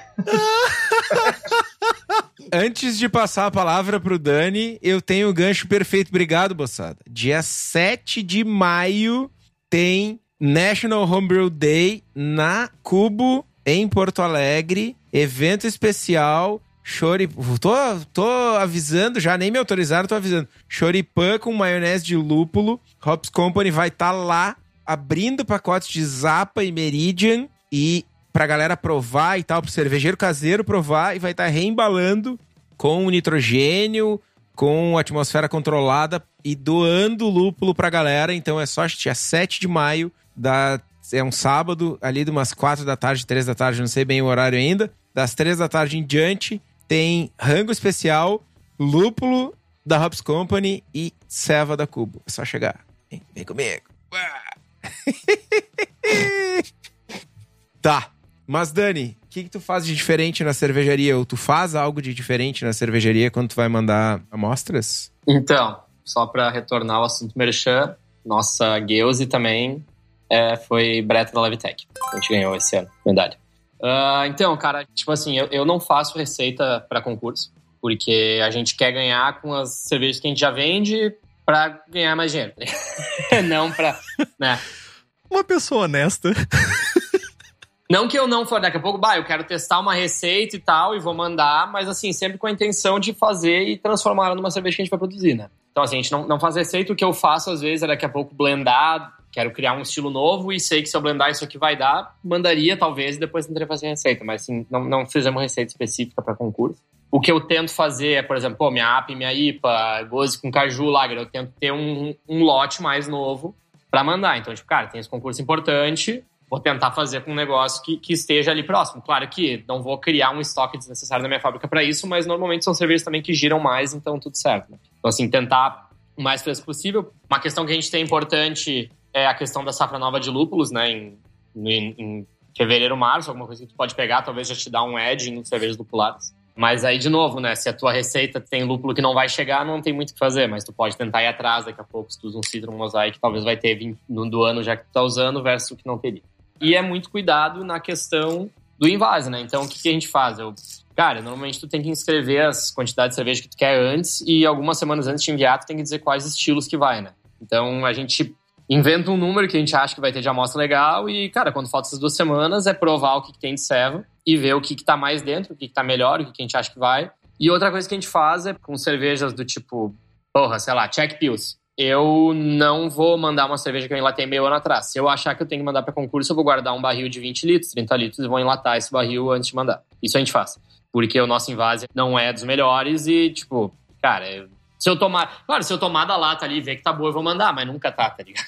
Antes de passar a palavra pro Dani, eu tenho o gancho perfeito. Obrigado, moçada. Dia 7 de maio tem National Homebrew Day na Cubo, em Porto Alegre. Evento especial. Chori... Tô, tô avisando, já nem me autorizaram, tô avisando. Choripan com maionese de lúpulo. Hops Company vai estar tá lá abrindo pacotes de Zapa e Meridian e pra galera provar e tal, pro cervejeiro caseiro provar e vai estar tá reembalando com nitrogênio, com atmosfera controlada e doando lúpulo pra galera. Então é só dia 7 de maio, da, é um sábado, ali de umas 4 da tarde, 3 da tarde, não sei bem o horário ainda. Das 3 da tarde em diante, tem rango especial, lúpulo da Hops Company e ceva da Cubo. É só chegar. Vem, vem comigo. tá. Mas, Dani, o que, que tu faz de diferente na cervejaria? Ou tu faz algo de diferente na cervejaria quando tu vai mandar amostras? Então, só para retornar ao assunto merchan, nossa Geuse também é, foi Breta da Levitec. A gente ganhou esse ano, medalha. Uh, então, cara, tipo assim, eu, eu não faço receita para concurso, porque a gente quer ganhar com as cervejas que a gente já vende para ganhar mais dinheiro. não para, né? Uma pessoa honesta. Não que eu não for, daqui a pouco, bah, eu quero testar uma receita e tal, e vou mandar, mas assim, sempre com a intenção de fazer e transformar ela numa cerveja que a gente vai produzir, né? Então, assim, a gente não, não faz receita, o que eu faço às vezes é daqui a pouco blendar quero criar um estilo novo e sei que se eu blendar isso aqui vai dar, mandaria talvez e depois tentaria fazer receita, mas não, não fizemos receita específica para concurso. O que eu tento fazer é, por exemplo, pô, minha app, minha IPA, goze com caju, lager, eu tento ter um, um lote mais novo para mandar. Então, tipo, cara, tem esse concurso importante, vou tentar fazer com um negócio que, que esteja ali próximo. Claro que não vou criar um estoque desnecessário na minha fábrica para isso, mas normalmente são cervejas também que giram mais, então tudo certo. Né? Então, assim, tentar o mais fresco possível. Uma questão que a gente tem importante é a questão da safra nova de lúpulos, né? Em, em, em fevereiro, março, alguma coisa que tu pode pegar, talvez já te dá um edge em cervejas lupuladas. Mas aí, de novo, né? Se a tua receita tem lúpulo que não vai chegar, não tem muito o que fazer. Mas tu pode tentar ir atrás daqui a pouco, se tu usa um Citron Mosaic, talvez vai ter 20 no do ano já que tu tá usando, versus o que não teria. E é muito cuidado na questão do invase, né? Então, o que, que a gente faz? Eu, cara, normalmente tu tem que inscrever as quantidades de cerveja que tu quer antes e algumas semanas antes de enviar, tu tem que dizer quais estilos que vai, né? Então, a gente inventa um número que a gente acha que vai ter de amostra legal e, cara, quando falta essas duas semanas, é provar o que, que tem de serva e ver o que, que tá mais dentro, o que, que tá melhor, o que, que a gente acha que vai. E outra coisa que a gente faz é com cervejas do tipo, porra, sei lá, Check Pills. Eu não vou mandar uma cerveja que eu enlatei meio ano atrás. Se eu achar que eu tenho que mandar para concurso, eu vou guardar um barril de 20 litros, 30 litros e vou enlatar esse barril antes de mandar. Isso a gente faz. Porque o nosso invase não é dos melhores e, tipo, cara, se eu tomar. Claro, se eu tomar da lata ali e ver que tá boa, eu vou mandar, mas nunca tá, tá ligado?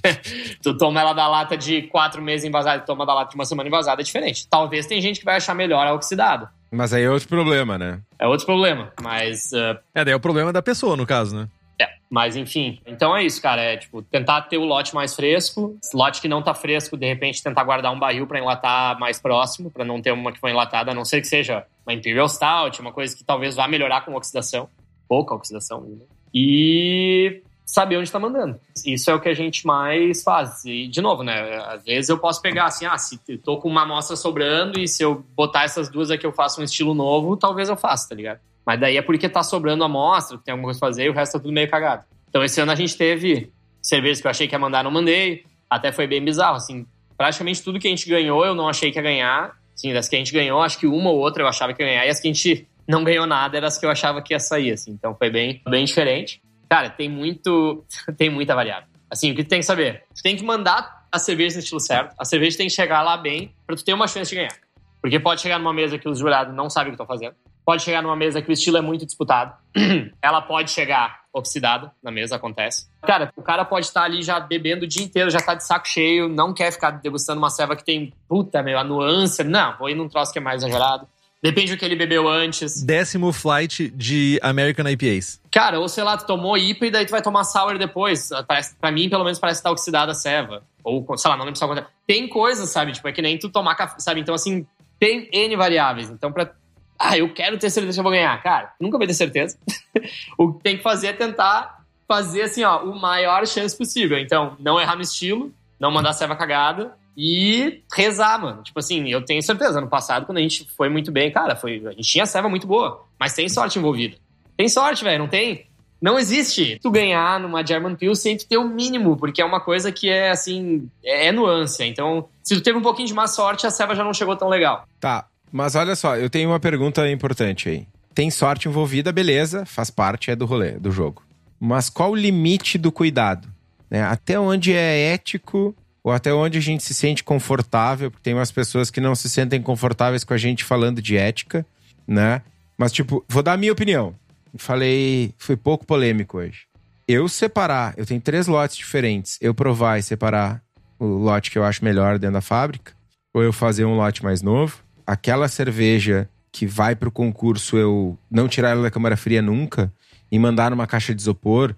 tu toma ela da lata de quatro meses envasada e toma da lata de uma semana envasada, é diferente. Talvez tem gente que vai achar melhor a oxidada. Mas aí é outro problema, né? É outro problema, mas... Uh... É, daí é o problema da pessoa, no caso, né? É, mas enfim. Então é isso, cara. É tipo, tentar ter o lote mais fresco. Lote que não tá fresco, de repente tentar guardar um barril para enlatar mais próximo, para não ter uma que foi enlatada, a não ser que seja uma Imperial Stout, uma coisa que talvez vá melhorar com oxidação. Pouca oxidação. E saber onde está mandando. Isso é o que a gente mais faz. E, de novo, né? Às vezes eu posso pegar assim, ah, se tô com uma amostra sobrando e se eu botar essas duas aqui eu faço um estilo novo, talvez eu faça, tá ligado? Mas daí é porque tá sobrando amostra, tem alguma coisa pra fazer e o resto tá tudo meio cagado. Então esse ano a gente teve cervejas que eu achei que ia mandar, não mandei. Até foi bem bizarro, assim. Praticamente tudo que a gente ganhou eu não achei que ia ganhar. Sim, das que a gente ganhou, acho que uma ou outra eu achava que ia ganhar. E as que a gente não ganhou nada eram as que eu achava que ia sair, assim. Então foi bem, bem diferente. Cara, tem muito. tem muita variável. Assim, o que tu tem que saber? Tu tem que mandar a cerveja no estilo certo. A cerveja tem que chegar lá bem pra tu ter uma chance de ganhar. Porque pode chegar numa mesa que os jurados não sabem o que estão fazendo. Pode chegar numa mesa que o estilo é muito disputado. Ela pode chegar oxidada na mesa, acontece. Cara, o cara pode estar ali já bebendo o dia inteiro, já tá de saco cheio, não quer ficar degustando uma ceva que tem, puta, meu, a nuance. Não, vou ir num troço que é mais exagerado. Depende do que ele bebeu antes. Décimo flight de American IPAs. Cara, ou sei lá, tu tomou IPA e daí tu vai tomar sour depois. Parece, pra mim, pelo menos, parece estar tá oxidada a ceva. Ou, sei lá, não lembro se acontece. Tem coisas, sabe? Tipo, é que nem tu tomar café, sabe? Então, assim, tem N variáveis. Então, pra. Ah, eu quero ter certeza que eu vou ganhar. Cara, nunca vai ter certeza. o que tem que fazer é tentar fazer, assim, ó, o maior chance possível. Então, não errar no estilo, não mandar a ceva cagada e rezar, mano. Tipo assim, eu tenho certeza, ano passado, quando a gente foi muito bem, cara, foi, a gente tinha serva muito boa, mas tem sorte envolvida. Tem sorte, velho, não tem? Não existe tu ganhar numa German Peel sem ter o mínimo, porque é uma coisa que é, assim, é, é nuance. Então, se tu teve um pouquinho de má sorte, a serva já não chegou tão legal. Tá, mas olha só, eu tenho uma pergunta importante aí. Tem sorte envolvida, beleza, faz parte, é do rolê, do jogo. Mas qual o limite do cuidado? Né? Até onde é ético ou até onde a gente se sente confortável, porque tem umas pessoas que não se sentem confortáveis com a gente falando de ética, né? Mas, tipo, vou dar a minha opinião. Falei, fui pouco polêmico hoje. Eu separar, eu tenho três lotes diferentes. Eu provar e separar o lote que eu acho melhor dentro da fábrica, ou eu fazer um lote mais novo. Aquela cerveja que vai pro concurso, eu não tirar ela da câmara fria nunca e mandar numa caixa de isopor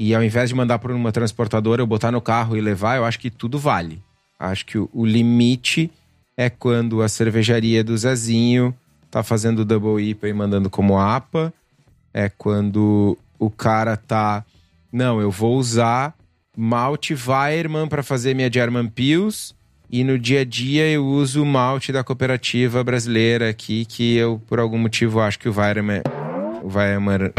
e ao invés de mandar por uma transportadora, eu botar no carro e levar, eu acho que tudo vale. Acho que o, o limite é quando a cervejaria do Zezinho tá fazendo double IPA e mandando como APA. É quando o cara tá. Não, eu vou usar malte Weirman para fazer minha German Pils. E no dia a dia eu uso o malte da cooperativa brasileira aqui, que eu, por algum motivo, acho que o Weirman. O Weirman.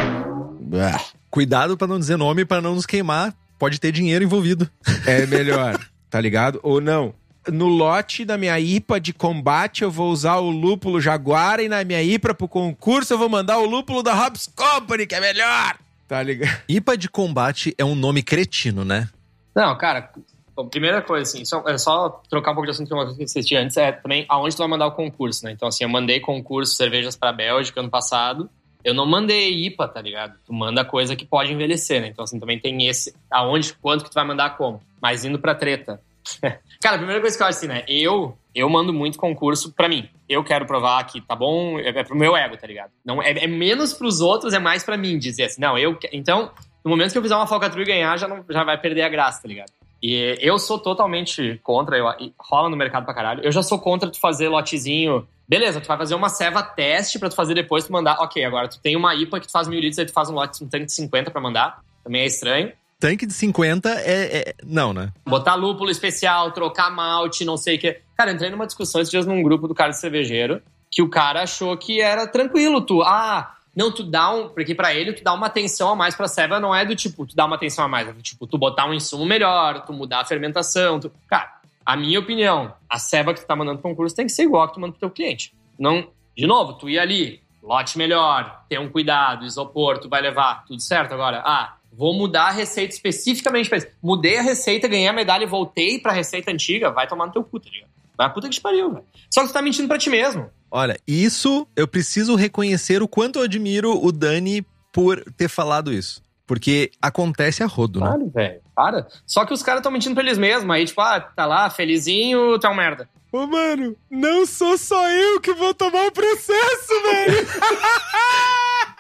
Cuidado para não dizer nome para não nos queimar. Pode ter dinheiro envolvido. É melhor, tá ligado? Ou não. No lote da minha IPA de combate, eu vou usar o lúpulo Jaguar e na minha IPA pro concurso eu vou mandar o lúpulo da Hobbs Company, que é melhor. Tá ligado? IPA de combate é um nome cretino, né? Não, cara, Bom, primeira coisa, assim, só, é só trocar um pouco de assunto que uma coisa que eu assisti antes, é também aonde tu vai mandar o concurso, né? Então, assim, eu mandei concurso cervejas pra Bélgica ano passado. Eu não mandei IPA, tá ligado? Tu manda coisa que pode envelhecer, né? Então, assim, também tem esse. Aonde, quanto que tu vai mandar como. Mas indo pra treta. Cara, a primeira coisa que eu acho assim, né? Eu, eu mando muito concurso pra mim. Eu quero provar que tá bom, é, é pro meu ego, tá ligado? Não, é, é menos pros outros, é mais pra mim dizer assim, não, eu. Então, no momento que eu fizer uma falcatrua e ganhar, já, não, já vai perder a graça, tá ligado? E eu sou totalmente contra, eu, rola no mercado pra caralho. Eu já sou contra tu fazer lotezinho. Beleza, tu vai fazer uma ceva teste pra tu fazer depois, tu mandar. Ok, agora tu tem uma IPA que tu faz mil litros, aí tu faz um lote, um tanque de 50 pra mandar. Também é estranho. Tanque de 50 é, é. Não, né? Botar lúpulo especial, trocar malte, não sei o que. Cara, entrei numa discussão esses dias num grupo do cara de cervejeiro que o cara achou que era tranquilo. Tu, ah, não, tu dá um. Porque para ele, tu dá uma atenção a mais pra ceva não é do tipo, tu dá uma atenção a mais. É do tipo, tu botar um insumo melhor, tu mudar a fermentação. Tu... Cara, a minha opinião, a ceva que tu tá mandando pro concurso tem que ser igual que tu manda pro teu cliente. Não, de novo, tu ir ali, lote melhor, ter um cuidado, isopor, tu vai levar, tudo certo agora. Ah, vou mudar a receita especificamente pra isso. Mudei a receita, ganhei a medalha e voltei pra receita antiga, vai tomar no teu cu, tá ligado? Vai a puta que te pariu, velho. Só que tu tá mentindo pra ti mesmo. Olha, isso eu preciso reconhecer o quanto eu admiro o Dani por ter falado isso. Porque acontece a rodo, né? Claro, velho. Para. Só que os caras estão mentindo pra eles mesmos. Aí, tipo, ah, tá lá, felizinho, tu é um merda. Ô, mano, não sou só eu que vou tomar o processo, velho!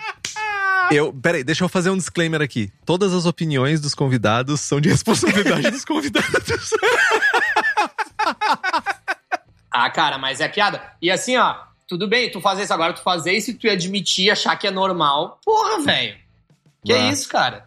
Eu, peraí, deixa eu fazer um disclaimer aqui. Todas as opiniões dos convidados são de responsabilidade dos convidados. Ah, cara, mas é piada. E assim, ó, tudo bem, tu fazer isso agora, tu fazer isso e tu admitir, achar que é normal. Porra, velho. Que é isso, cara?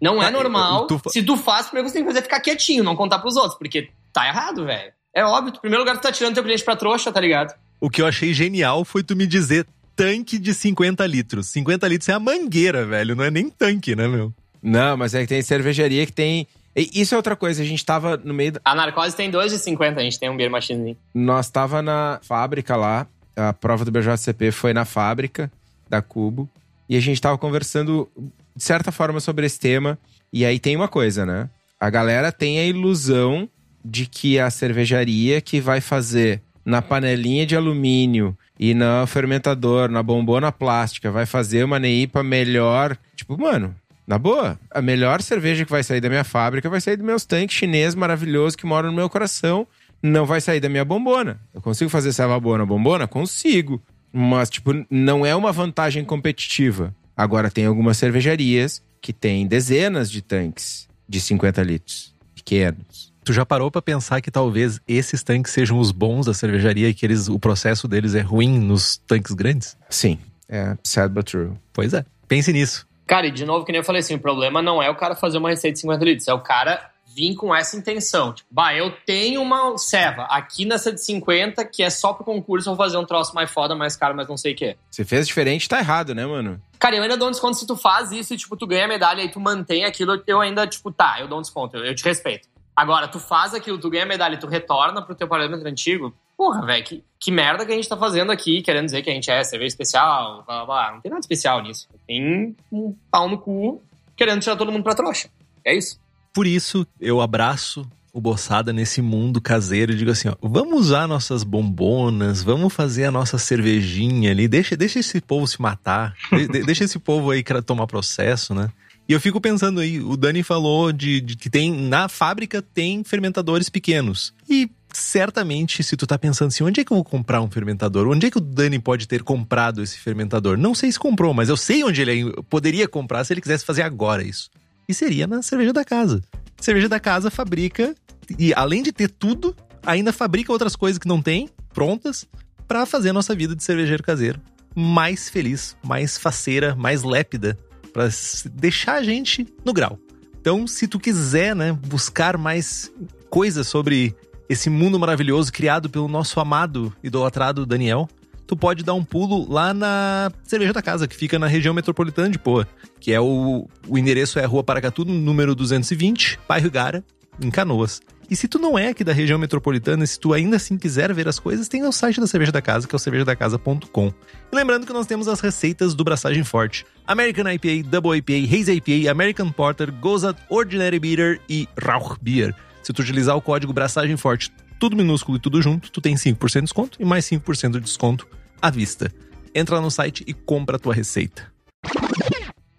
Não é Ah, normal. tu Se tu faz, primeiro que você tem que fazer é ficar quietinho, não contar pros outros, porque tá errado, velho. É óbvio, em primeiro lugar, tu tá tirando teu cliente pra trouxa, tá ligado? o que eu achei genial foi tu me dizer tanque de 50 litros. 50 litros é a mangueira, velho. Não é nem tanque, né, meu? Não, mas é que tem cervejaria que tem. e Isso é outra coisa, a gente tava no meio. da- A Narcose tem dois de 50, a gente tem um beer machine. Nós tava na fábrica lá, a prova do BJCP foi na fábrica da Cubo, e a gente tava conversando, de certa forma, sobre esse tema. E aí tem uma coisa, né? A galera tem a ilusão de que a cervejaria que vai fazer na panelinha de alumínio e no fermentador, na bombona plástica, vai fazer uma neipa melhor. Tipo, mano, na boa, a melhor cerveja que vai sair da minha fábrica vai sair dos meus tanques chinês maravilhoso que moram no meu coração. Não vai sair da minha bombona. Eu consigo fazer ceva boa na bombona? Consigo. Mas, tipo, não é uma vantagem competitiva. Agora, tem algumas cervejarias que têm dezenas de tanques de 50 litros, pequenos. Tu já parou pra pensar que talvez esses tanques sejam os bons da cervejaria e que eles, o processo deles é ruim nos tanques grandes? Sim, é sad but true. Pois é. Pense nisso. Cara, e de novo, que nem eu falei assim, o problema não é o cara fazer uma receita de 50 litros, é o cara vir com essa intenção. Tipo, bah, eu tenho uma ceva aqui nessa de 50 que é só pro concurso, eu vou fazer um troço mais foda, mais caro, mas não sei o que. Se fez diferente, tá errado, né, mano? Cara, eu ainda dou um desconto se tu faz isso e, tipo, tu ganha a medalha e tu mantém aquilo, eu ainda, tipo, tá, eu dou um desconto, eu, eu te respeito. Agora, tu faz aquilo, tu ganha a medalha e tu retorna pro teu parâmetro antigo, porra, velho, que, que merda que a gente tá fazendo aqui, querendo dizer que a gente é cerveja especial, blá, blá, blá. Não tem nada especial nisso. Tem um pau no cu querendo tirar todo mundo pra trouxa. É isso. Por isso, eu abraço o Boçada nesse mundo caseiro e digo assim, ó, vamos usar nossas bombonas, vamos fazer a nossa cervejinha ali, deixa, deixa esse povo se matar, de- de- deixa esse povo aí tomar processo, né? E eu fico pensando aí, o Dani falou de, de que tem, na fábrica tem fermentadores pequenos. E certamente, se tu tá pensando assim, onde é que eu vou comprar um fermentador? Onde é que o Dani pode ter comprado esse fermentador? Não sei se comprou, mas eu sei onde ele poderia comprar se ele quisesse fazer agora isso. E seria na cerveja da casa. Cerveja da casa fabrica e além de ter tudo, ainda fabrica outras coisas que não tem, prontas, para fazer a nossa vida de cervejeiro caseiro mais feliz, mais faceira, mais lépida, para deixar a gente no grau. Então, se tu quiser, né, buscar mais coisas sobre esse mundo maravilhoso criado pelo nosso amado, idolatrado Daniel, tu pode dar um pulo lá na Cerveja da Casa, que fica na região metropolitana de Poa, que é o, o endereço é Rua Paracatu, número 220, bairro Gara, em Canoas. E se tu não é aqui da região metropolitana, se tu ainda assim quiser ver as coisas, tem o site da Cerveja da Casa, que é o cervejadacasa.com. E lembrando que nós temos as receitas do Braçagem Forte. American IPA, Double IPA, Haze IPA, American Porter, Gozat, Ordinary Beer e Rauch Beer. Se tu utilizar o código Braçagem Forte, tudo minúsculo e tudo junto, tu tem 5% de desconto e mais 5% de desconto à vista. Entra lá no site e compra a tua receita.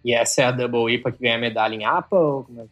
E essa é a Double IPA que ganha medalha em APA? Ou como é?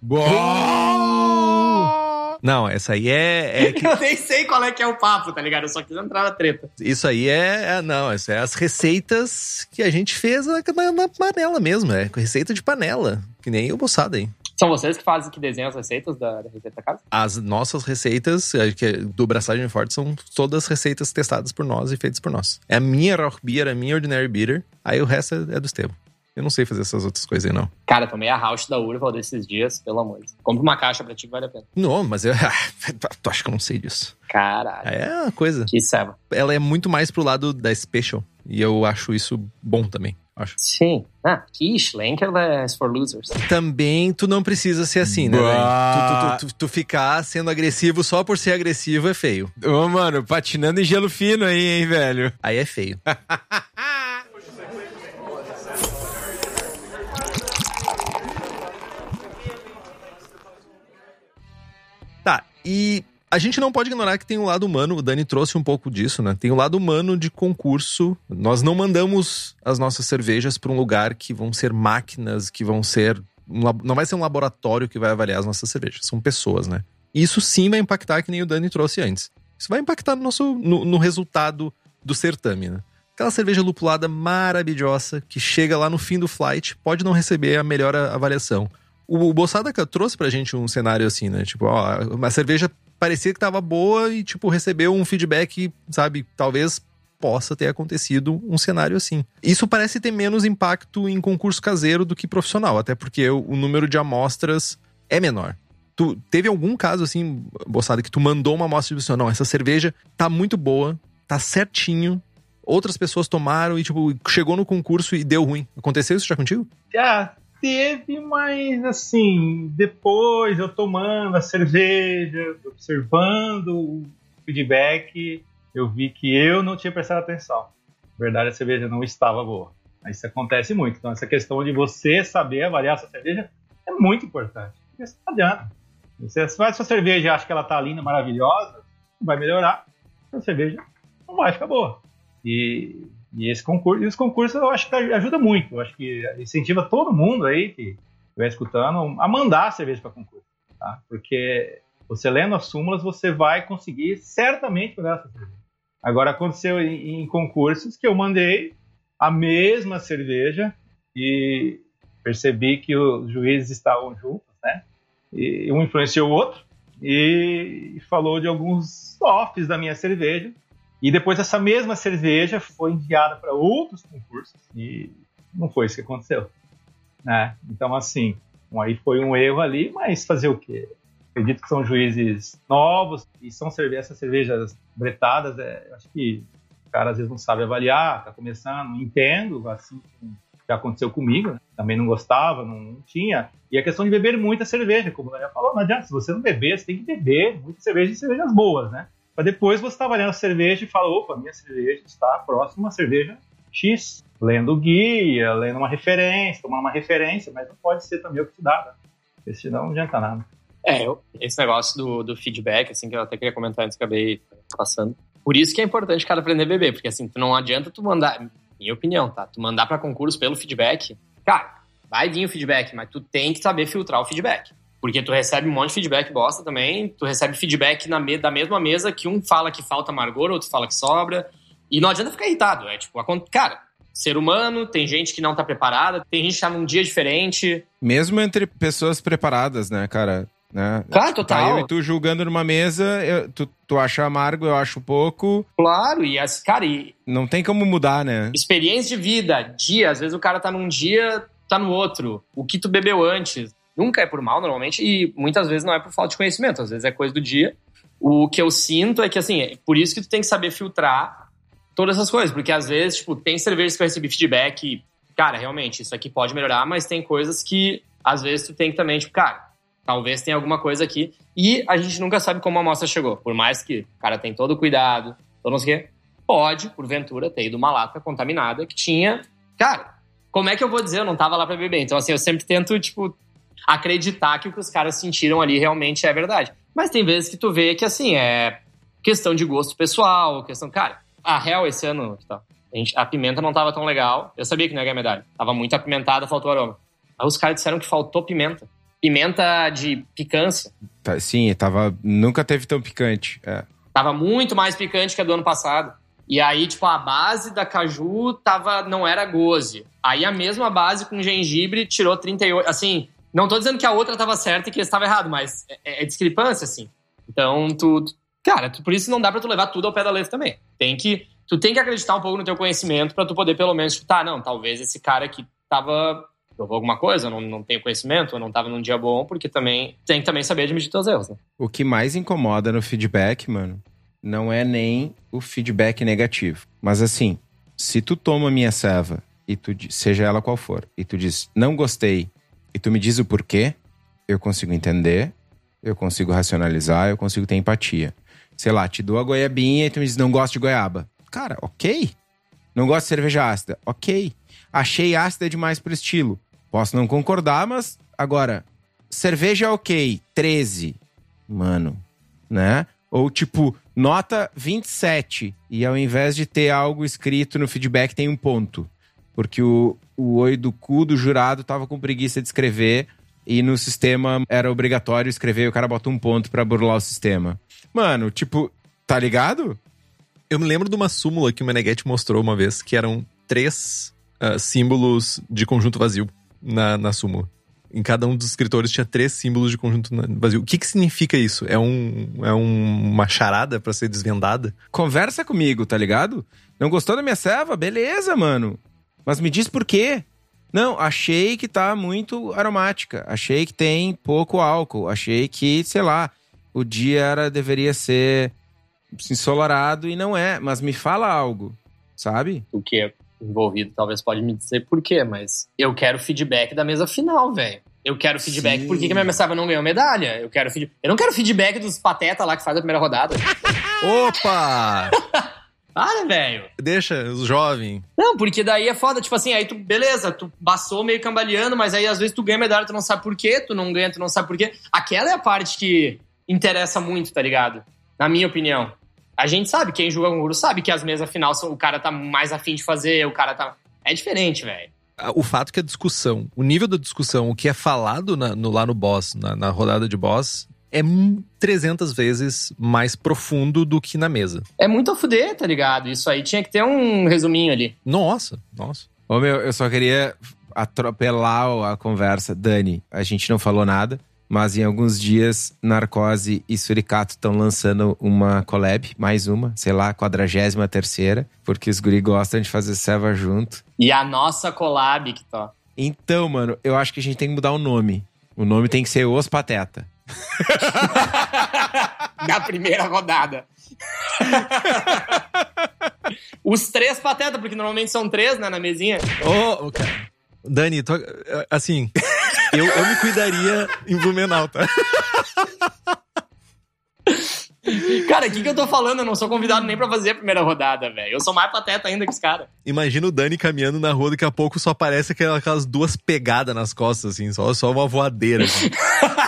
Não, essa aí é, é que- Eu nem sei qual é que é o papo, tá ligado? Eu só quis entrar na treta. Isso aí é, é- Não, isso é as receitas que a gente fez na, na- na panela mesmo. É receita de panela. Que nem o moçada aí. São vocês que fazem, que desenham as receitas da, da Receita Casa? As nossas receitas é do Braçagem Forte são todas receitas testadas por nós e feitas por nós. É a minha Rock Beer, a minha Ordinary Beer. Aí o resto é, é do Estevam. Eu não sei fazer essas outras coisas aí, não. Cara, tomei a Rausch da Urval desses dias, pelo amor de Deus. Compra uma caixa pra ti que vale a pena. Não, mas eu. tu acha que eu não sei disso? Caralho. É uma coisa. Que ceva. Ela é muito mais pro lado da Special. E eu acho isso bom também. Acho. Sim. Ah, Kish, Lenker é for losers. Também tu não precisa ser assim, né. Tu, tu- tu- tu ficar sendo agressivo só por ser agressivo é feio. Ô, mano, patinando em gelo fino aí, hein, velho? Aí é feio. tá, e a gente não pode ignorar que tem um lado humano, o Dani trouxe um pouco disso, né? Tem o lado humano de concurso. Nós não mandamos as nossas cervejas para um lugar que vão ser máquinas, que vão ser. um Não vai ser um laboratório que vai avaliar as nossas cervejas, são pessoas, né? Isso sim vai impactar, que nem o Dani trouxe antes. Isso vai impactar no, nosso, no, no resultado do certame, né? Aquela cerveja lupulada maravilhosa que chega lá no fim do flight pode não receber a melhor avaliação. O, o Bossadaca trouxe pra gente um cenário assim, né? Tipo, ó, uma cerveja parecia que tava boa e, tipo, recebeu um feedback, sabe? Talvez possa ter acontecido um cenário assim. Isso parece ter menos impacto em concurso caseiro do que profissional, até porque o, número de amostras é menor. Tu teve algum caso assim, Bossada, que tu mandou uma amostra e disse, não, essa cerveja tá muito boa, tá certinho, outras pessoas tomaram e, tipo, chegou no concurso e deu ruim. Aconteceu isso já contigo? Já teve, mas assim, depois eu tomando a cerveja, observando o feedback, eu vi que eu não tinha prestado atenção. Na verdade, a cerveja não estava boa. Isso acontece muito. Então, essa questão de você saber avaliar essa cerveja é muito importante. Porque isso não adianta. Você faz sua cerveja e acha que ela tá linda, maravilhosa, vai melhorar. A cerveja não vai ficar boa. E, e esse concurso, e os concursos eu acho que ajuda muito. Eu acho que incentiva todo mundo aí que estiver escutando a mandar a cerveja para concurso. Tá? Porque você lendo as súmulas, você vai conseguir certamente pegar essa cerveja. Agora aconteceu em, em concursos que eu mandei a mesma cerveja e percebi que os juízes estavam juntos, né? E um influenciou o outro e falou de alguns offs da minha cerveja. E depois essa mesma cerveja foi enviada para outros concursos e não foi isso que aconteceu. Né? Então, assim, bom, aí foi um erro ali, mas fazer o quê? Acredito que são juízes novos e são cerve essas cervejas bretadas. É, acho que o cara às vezes não sabe avaliar, tá começando, entendo, assim já aconteceu comigo, né? também não gostava, não, não, tinha. E a questão de beber muita cerveja, como o Daniel falou, não adianta, se você não beber, você tem que beber muita cerveja e cervejas boas, né? Para depois você estar tá avaliando a cerveja e falar, opa, minha cerveja está próxima uma cerveja X. Lendo guia, lendo uma referência, tomando uma referência, mas não pode ser também o que te dá, né? Senão não adianta nada. É, eu, esse negócio do, do, feedback, assim, que eu até queria comentar antes acabei passando. Por isso que é importante, cara, aprender a beber, porque assim, não adianta tu mandar, minha opinião, tá? Tu mandar para concurso pelo feedback, cara, vai vir o feedback, mas tu tem que saber filtrar o feedback. Porque tu recebe um monte de feedback bosta também, tu recebe feedback na me da mesma mesa que um fala que falta amargor, outro fala que sobra. E não adianta ficar irritado, é tipo, cara, ser humano, tem gente que não tá preparada, tem gente que tá num dia diferente. Mesmo entre pessoas preparadas, né, cara? Né? Claro, total. Tá eu e tu julgando numa mesa, eu, tu, tu acha amargo, eu acho pouco. Claro, e as, cara, e... Não tem como mudar, né? Experiência de vida, dia, às vezes o cara tá num dia, tá no outro. O que tu bebeu antes, nunca é por mal, normalmente, e muitas vezes não é por falta de conhecimento, às vezes é coisa do dia. O que eu sinto é que, assim, é por isso que tu tem que saber filtrar todas essas coisas, porque às vezes, tipo, tem cervejas que eu recebi feedback e, cara, realmente, isso aqui pode melhorar, mas tem coisas que, às vezes, tu tem que também, tipo, cara, talvez tenha alguma coisa aqui, e a gente nunca sabe como a amostra chegou, por mais que o cara tem todo o cuidado, todo não sei o quê, pode, porventura, ter ido uma lata contaminada que tinha, cara, como é que eu vou dizer, eu não tava lá pra beber, então, assim, eu sempre tento, tipo, acreditar que o que os caras sentiram ali realmente é verdade. Mas tem vezes que tu vê que, assim, é questão de gosto pessoal, questão... Cara, a real esse ano, tá, a, gente, a pimenta não tava tão legal. Eu sabia que não ia ganhar medalha. Tava muito apimentada, faltou aroma. Aí os caras disseram que faltou pimenta. Pimenta de picância. Tá, sim, tava. Nunca teve tão picante. É. Tava muito mais picante que a do ano passado. E aí, tipo, a base da caju tava, não era goze. Aí a mesma base com gengibre tirou 38. Assim, não tô dizendo que a outra tava certa e que esse tava errado, mas é, é discrepância, assim. Então, tu. cara, tu, por isso não dá pra tu levar tudo ao pé da letra também. Tem que. Tu tem que acreditar um pouco no teu conhecimento para tu poder, pelo menos, tipo, tá, não, talvez esse cara aqui tava. Provou alguma coisa, não, não tenho conhecimento, eu não tava num dia bom, porque também tem que também saber admitir teus erros, né? O que mais incomoda no feedback, mano, não é nem o feedback negativo. Mas assim, se tu toma minha serva e tu seja ela qual for, e tu diz não gostei, e tu me diz o porquê, eu consigo entender, eu consigo racionalizar, eu consigo ter empatia. Sei lá, te dou a goiabinha e tu me diz não gosto de goiaba. Cara, ok. Não gosto de cerveja ácida. Ok. Achei ácida demais pro estilo. Posso não concordar, mas agora, cerveja ok, 13. Mano, né? Ou tipo, nota 27. E ao invés de ter algo escrito no feedback, tem um ponto. Porque o, o oi do cu do jurado tava com preguiça de escrever e no sistema era obrigatório escrever e o cara bota um ponto para burlar o sistema. Mano, tipo, tá ligado? Eu me lembro de uma súmula que o Meneghetti mostrou uma vez, que eram três uh, símbolos de conjunto vazio na, na súmula. Em cada um dos escritores tinha três símbolos de conjunto vazio. O que, que significa isso? É, um, é um, uma charada para ser desvendada? Conversa comigo, tá ligado? Não gostou da minha serva? Beleza, mano. Mas me diz por quê. Não, achei que tá muito aromática. Achei que tem pouco álcool. Achei que, sei lá, o dia era, deveria ser ensolarado e não é. Mas me fala algo, sabe? O que é envolvido talvez pode me dizer por quê, mas eu quero feedback da mesa final, velho. Eu quero feedback Sim. por que, que minha mensagem não ganhou medalha. Eu quero feed... Eu não quero feedback dos pateta lá que faz a primeira rodada. Opa! Para, velho. Deixa os jovens. Não, porque daí é foda. Tipo assim, aí tu, beleza, tu passou meio cambaleando, mas aí às vezes tu ganha medalha, tu não sabe por quê, tu não ganha, tu não sabe por quê. Aquela é a parte que interessa muito, tá ligado? Na minha opinião. A gente sabe, quem julga concurso sabe que as mesas final são, o cara tá mais afim de fazer, o cara tá. É diferente, velho. O fato que a discussão, o nível da discussão, o que é falado na, no, lá no boss, na, na rodada de boss, é 300 vezes mais profundo do que na mesa. É muito a fuder, tá ligado? Isso aí tinha que ter um resuminho ali. Nossa, nossa. Ô meu, eu só queria atropelar a conversa. Dani, a gente não falou nada, mas em alguns dias Narcose e Suricato estão lançando uma collab, mais uma, sei lá, quadragésima terceira, porque os guri gostam de fazer serva junto. E a nossa collab que tá. Então, mano, eu acho que a gente tem que mudar o nome. O nome tem que ser Os Pateta. Na primeira rodada. Os três patetas, porque normalmente são três, né, na mesinha. Ô, oh, cara. Dani, tô, assim, eu, eu me cuidaria em Blumenau, tá? Cara, o que, que eu tô falando? Eu não sou convidado nem pra fazer a primeira rodada, velho. Eu sou mais pateta ainda que os caras. Imagina o Dani caminhando na rua, daqui a pouco só aparece aquelas duas pegadas nas costas, assim, só, só uma voadeira. Assim.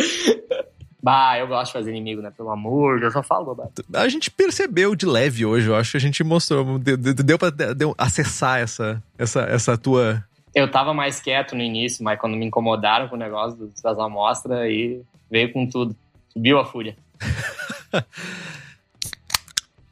Bah, eu gosto de fazer inimigo, né? Pelo amor, eu só falo, bah. A gente percebeu de leve hoje, eu acho que a gente mostrou, deu, deu pra deu, acessar essa, essa, essa tua. Eu tava mais quieto no início, mas quando me incomodaram com o negócio das amostras, aí veio com tudo. Subiu a fúria.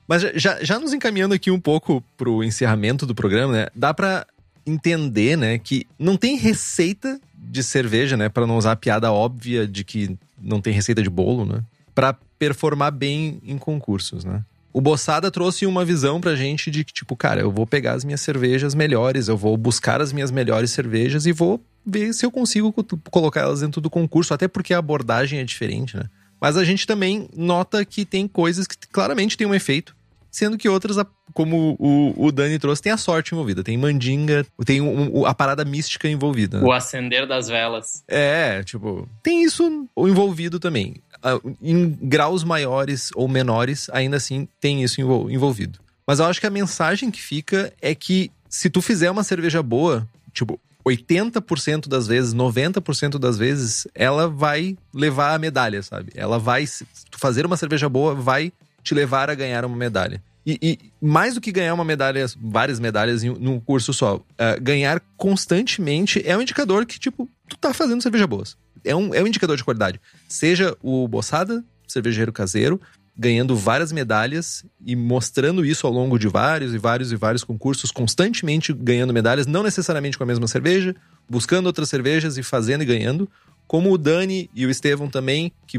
mas já, já nos encaminhando aqui um pouco pro encerramento do programa, né? Dá pra entender, né, que não tem receita de cerveja, né, para não usar a piada óbvia de que não tem receita de bolo, né, para performar bem em concursos, né? O Bossada trouxe uma visão pra gente de que, tipo, cara, eu vou pegar as minhas cervejas melhores, eu vou buscar as minhas melhores cervejas e vou ver se eu consigo colocar elas dentro do concurso, até porque a abordagem é diferente, né? Mas a gente também nota que tem coisas que claramente têm um efeito sendo que outras, como o, o Dani trouxe, tem a sorte envolvida, tem mandinga, tem um, a parada mística envolvida. Né? O acender das velas. É, tipo, tem isso envolvido também. Ah, em graus maiores ou menores, ainda assim tem isso envolvido. Mas eu acho que a mensagem que fica é que se tu fizer uma cerveja boa, tipo, 80% das vezes, 90% das vezes, ela vai levar a medalha, sabe? Ela vai. Fazer uma cerveja boa vai te levar a ganhar uma medalha. E, e mais do que ganhar uma medalha, várias medalhas em, num curso só, uh, ganhar constantemente é um indicador que, tipo, tu tá fazendo cerveja boas. É um, é um indicador de qualidade. Seja o Bossada, cervejeiro caseiro, ganhando várias medalhas e mostrando isso ao longo de vários e vários e vários concursos, constantemente ganhando medalhas, não necessariamente com a mesma cerveja, buscando outras cervejas e fazendo e ganhando, como o Dani e o Estevão também, que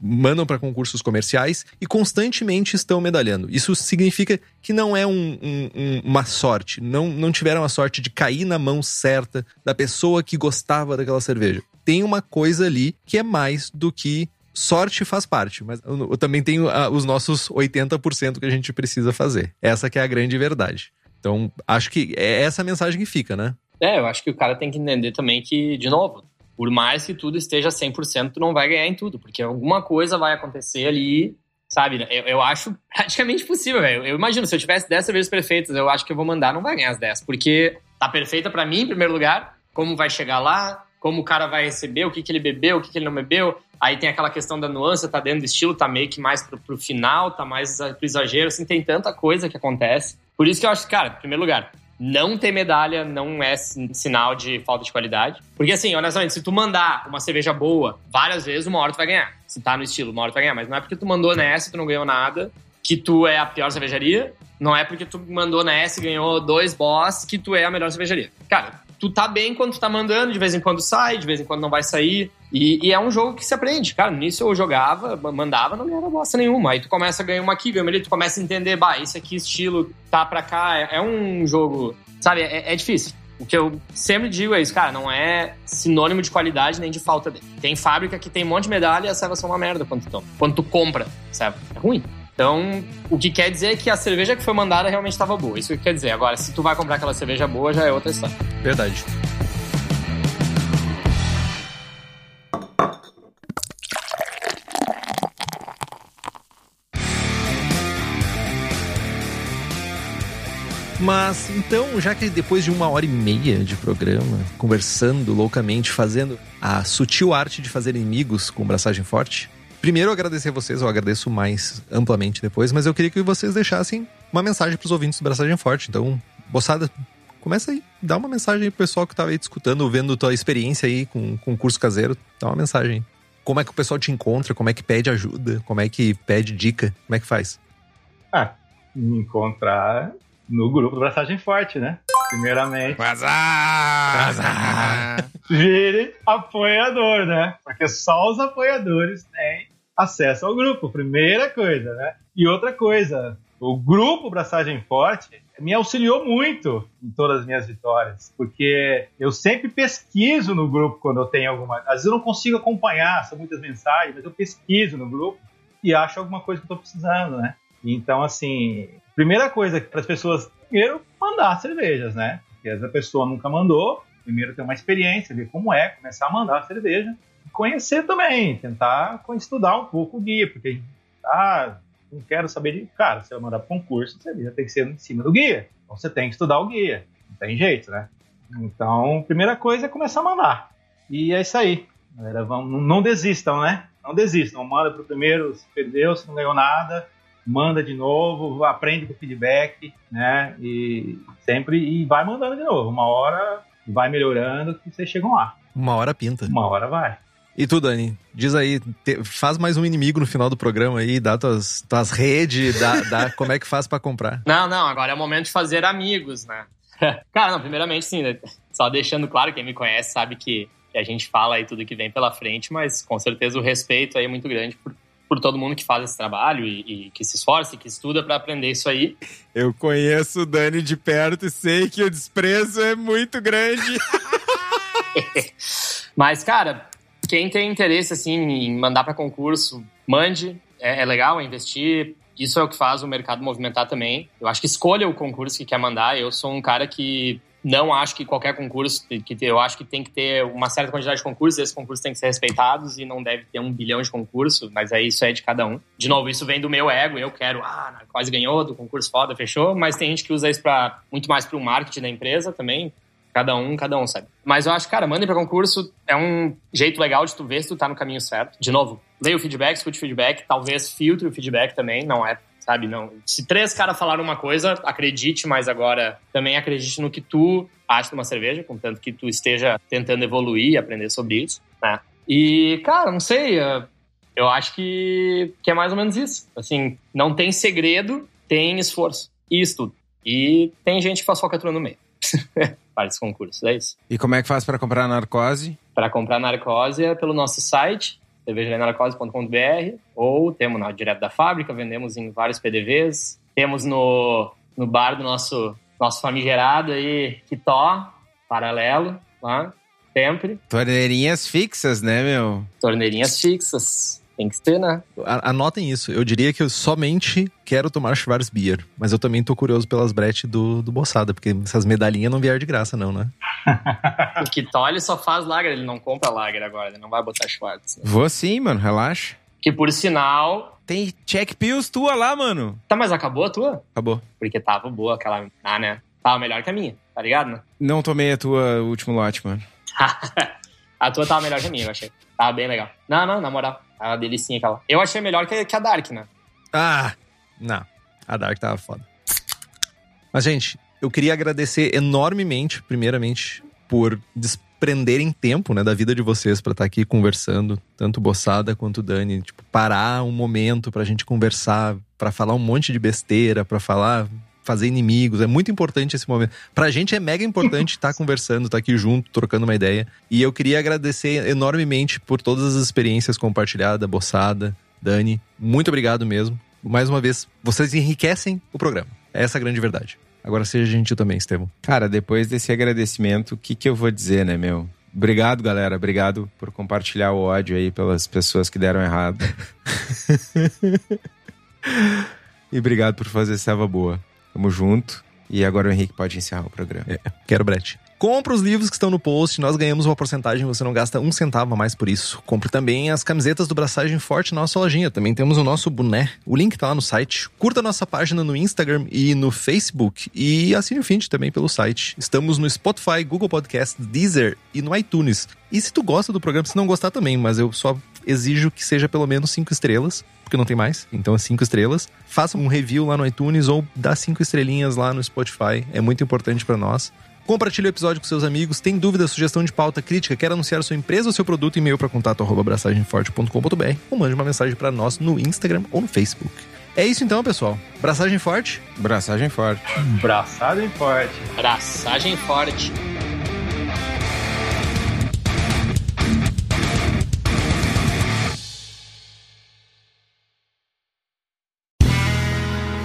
mandam para concursos comerciais e constantemente estão medalhando. Isso significa que não é um, um, uma sorte, não, não tiveram a sorte de cair na mão certa da pessoa que gostava daquela cerveja. Tem uma coisa ali que é mais do que sorte faz parte, mas eu, também tenho uh, os nossos 80% que a gente precisa fazer. Essa que é a grande verdade. Então, acho que é essa a mensagem que fica, né? É, eu acho que o cara tem que entender também que, de novo, por mais que tudo esteja 100%, tu não vai ganhar em tudo, porque alguma coisa vai acontecer ali, sabe? Eu, eu acho praticamente possível, velho. Eu imagino, se eu tivesse 10 cervejas perfeitas, eu acho que eu vou mandar, não vai ganhar as 10, porque tá perfeita para mim, em primeiro lugar, como vai chegar lá, como o cara vai receber, o que, que ele bebeu, o que, que ele não bebeu. Aí tem aquela questão da nuance, tá dentro do estilo, tá meio que mais pro, pro final, tá mais pro exagero, assim, tem tanta coisa que acontece. Por isso que eu acho, cara, em primeiro lugar, não ter medalha não é sinal de falta de qualidade. Porque, assim, honestamente, se tu mandar uma cerveja boa várias vezes, uma hora tu vai ganhar. Se tá no estilo, uma hora tu vai ganhar. Mas não é porque tu mandou nessa e tu não ganhou nada que tu é a pior cervejaria. Não é porque tu mandou nessa e ganhou dois boss que tu é a melhor cervejaria. Cara, tu tá bem quando tu tá mandando, de vez em quando sai, de vez em quando não vai sair. E, e é um jogo que se aprende. Cara, nisso eu jogava, mandava, não ganhava bosta nenhuma. Aí tu começa a ganhar uma aqui, ganha ali, tu começa a entender, bah, esse aqui estilo tá pra cá. É, é um jogo, sabe, é, é difícil. O que eu sempre digo é isso, cara, não é sinônimo de qualidade nem de falta dele. Tem fábrica que tem um monte de medalha e as servas são uma merda quando tu, quando tu compra, sabe? É ruim. Então, o que quer dizer é que a cerveja que foi mandada realmente estava boa. Isso que quer dizer. Agora, se tu vai comprar aquela cerveja boa, já é outra história. Verdade. Mas então, já que depois de uma hora e meia de programa, conversando loucamente, fazendo a sutil arte de fazer inimigos com braçagem forte, Primeiro, agradecer vocês, eu agradeço mais amplamente depois, mas eu queria que vocês deixassem uma mensagem para os ouvintes do Braçagem Forte. Então, moçada, começa aí, dá uma mensagem aí pro pessoal que estava aí escutando, vendo tua experiência aí com, com curso caseiro, dá uma mensagem. Como é que o pessoal te encontra? Como é que pede ajuda? Como é que pede dica? Como é que faz? Ah, me encontrar no grupo do Braçagem Forte, né? Primeiramente. Vazar! Vazar! Vire apoiador, né? Porque só os apoiadores têm acesso ao grupo, primeira coisa, né? E outra coisa, o grupo Braçagem Forte me auxiliou muito em todas as minhas vitórias, porque eu sempre pesquiso no grupo quando eu tenho alguma. Às vezes eu não consigo acompanhar, são muitas mensagens, mas eu pesquiso no grupo e acho alguma coisa que eu estou precisando, né? Então, assim, primeira coisa para as pessoas, primeiro, mandar cervejas, né? Porque essa pessoa nunca mandou, primeiro ter uma experiência, ver como é, começar a mandar cerveja, e conhecer também, tentar estudar um pouco o guia, porque ah, não quero saber de. Cara, você vai mandar para concurso, você tem que ser em cima do guia. Então você tem que estudar o guia. Não tem jeito, né? Então, primeira coisa é começar a mandar. E é isso aí. Galera, vamos, não desistam, né? Não desistam. Manda pro primeiro, se perdeu, se não ganhou nada manda de novo, aprende com o feedback, né? E sempre e vai mandando de novo. Uma hora vai melhorando que vocês chegam lá. Uma hora pinta. Uma hora vai. E tu, Dani, diz aí, te, faz mais um inimigo no final do programa aí, dá tuas, tuas redes, dá, dá como é que faz para comprar. Não, não, agora é o momento de fazer amigos, né? Cara, não, primeiramente sim, né? só deixando claro, quem me conhece sabe que, que a gente fala aí tudo que vem pela frente, mas com certeza o respeito aí é muito grande por por todo mundo que faz esse trabalho e, e que se esforça e que estuda para aprender isso aí. Eu conheço o Dani de perto e sei que o desprezo é muito grande. Mas, cara, quem tem interesse assim em mandar para concurso, mande. É, é legal é investir. Isso é o que faz o mercado movimentar também. Eu acho que escolha o concurso que quer mandar. Eu sou um cara que não acho que qualquer concurso, que eu acho que tem que ter uma certa quantidade de concursos, esses concursos têm que ser respeitados e não deve ter um bilhão de concursos, mas aí isso é de cada um. De novo, isso vem do meu ego, eu quero, ah, quase ganhou do concurso foda, fechou, mas tem gente que usa isso para muito mais para o marketing da empresa também. Cada um, cada um, sabe? Mas eu acho, cara, mandem pra concurso. É um jeito legal de tu ver se tu tá no caminho certo. De novo, leia o feedback, escute o feedback. Talvez filtre o feedback também. Não é, sabe? Não. Se três caras falaram uma coisa, acredite, mas agora também acredite no que tu acha de uma cerveja, contanto que tu esteja tentando evoluir e aprender sobre isso, né? E, cara, não sei. Eu acho que, que é mais ou menos isso. Assim, não tem segredo, tem esforço. E estudo. E tem gente que faz focatura no meio. Para esse concurso, é isso. E como é que faz para comprar narcose? Para comprar narcose é pelo nosso site, cervejarenarcose.com.br, ou temos na, direto da fábrica, vendemos em vários PDVs. Temos no, no bar do nosso, nosso famigerado aí, Quitó, paralelo, lá, sempre. Torneirinhas fixas, né, meu? Torneirinhas fixas. Tem que ter, né? Anotem isso. Eu diria que eu somente quero tomar Schwarzbier. Mas eu também tô curioso pelas bretes do, do Bossada, porque essas medalhinhas não vieram de graça, não, né? o Kitoli só faz lager, ele não compra lager agora, ele não vai botar Schwarz. Né? Vou sim, mano, relaxa. Que por sinal. Tem check pills tua lá, mano. Tá, mas acabou a tua? Acabou. Porque tava boa aquela. Ah, né? Tava melhor que a minha, tá ligado, né? Não tomei a tua último lote, mano. a tua tava melhor que a minha, eu achei. Tava bem legal. Não, não, na moral. A delicinha aquela. Eu achei melhor que, que a Dark, né? Ah, não. A Dark tava foda. Mas, gente, eu queria agradecer enormemente, primeiramente, por desprenderem tempo, né, da vida de vocês para estar tá aqui conversando, tanto Bossada quanto Dani, tipo, parar um momento pra gente conversar, para falar um monte de besteira, para falar fazer inimigos. É muito importante esse momento. Pra gente é mega importante estar tá conversando, estar tá aqui junto, trocando uma ideia. E eu queria agradecer enormemente por todas as experiências compartilhadas, Boçada, Dani. Muito obrigado mesmo. Mais uma vez, vocês enriquecem o programa. É essa a grande verdade. Agora seja gentil também, Estevam. Cara, depois desse agradecimento, o que, que eu vou dizer, né, meu? Obrigado, galera. Obrigado por compartilhar o ódio aí pelas pessoas que deram errado. e obrigado por fazer serva boa. Tamo junto. E agora o Henrique pode encerrar o programa. É, quero Brett. Compre os livros que estão no post, nós ganhamos uma porcentagem, você não gasta um centavo a mais por isso. Compre também as camisetas do Braçagem Forte na nossa lojinha. Também temos o nosso boné. O link tá lá no site. Curta nossa página no Instagram e no Facebook. E assine o feed também pelo site. Estamos no Spotify, Google Podcast, Deezer e no iTunes. E se tu gosta do programa, se não gostar também, mas eu só exijo que seja pelo menos cinco estrelas porque não tem mais. Então é cinco estrelas. Faça um review lá no iTunes ou dá cinco estrelinhas lá no Spotify. É muito importante para nós. Compartilhe o episódio com seus amigos. Tem dúvida, sugestão de pauta, crítica, quer anunciar sua empresa ou seu produto, e-mail para contato abraçagemforte.com.br ou mande uma mensagem para nós no Instagram ou no Facebook. É isso então, pessoal. Braçagem forte. Braçagem forte. Braçagem forte. Braçagem forte.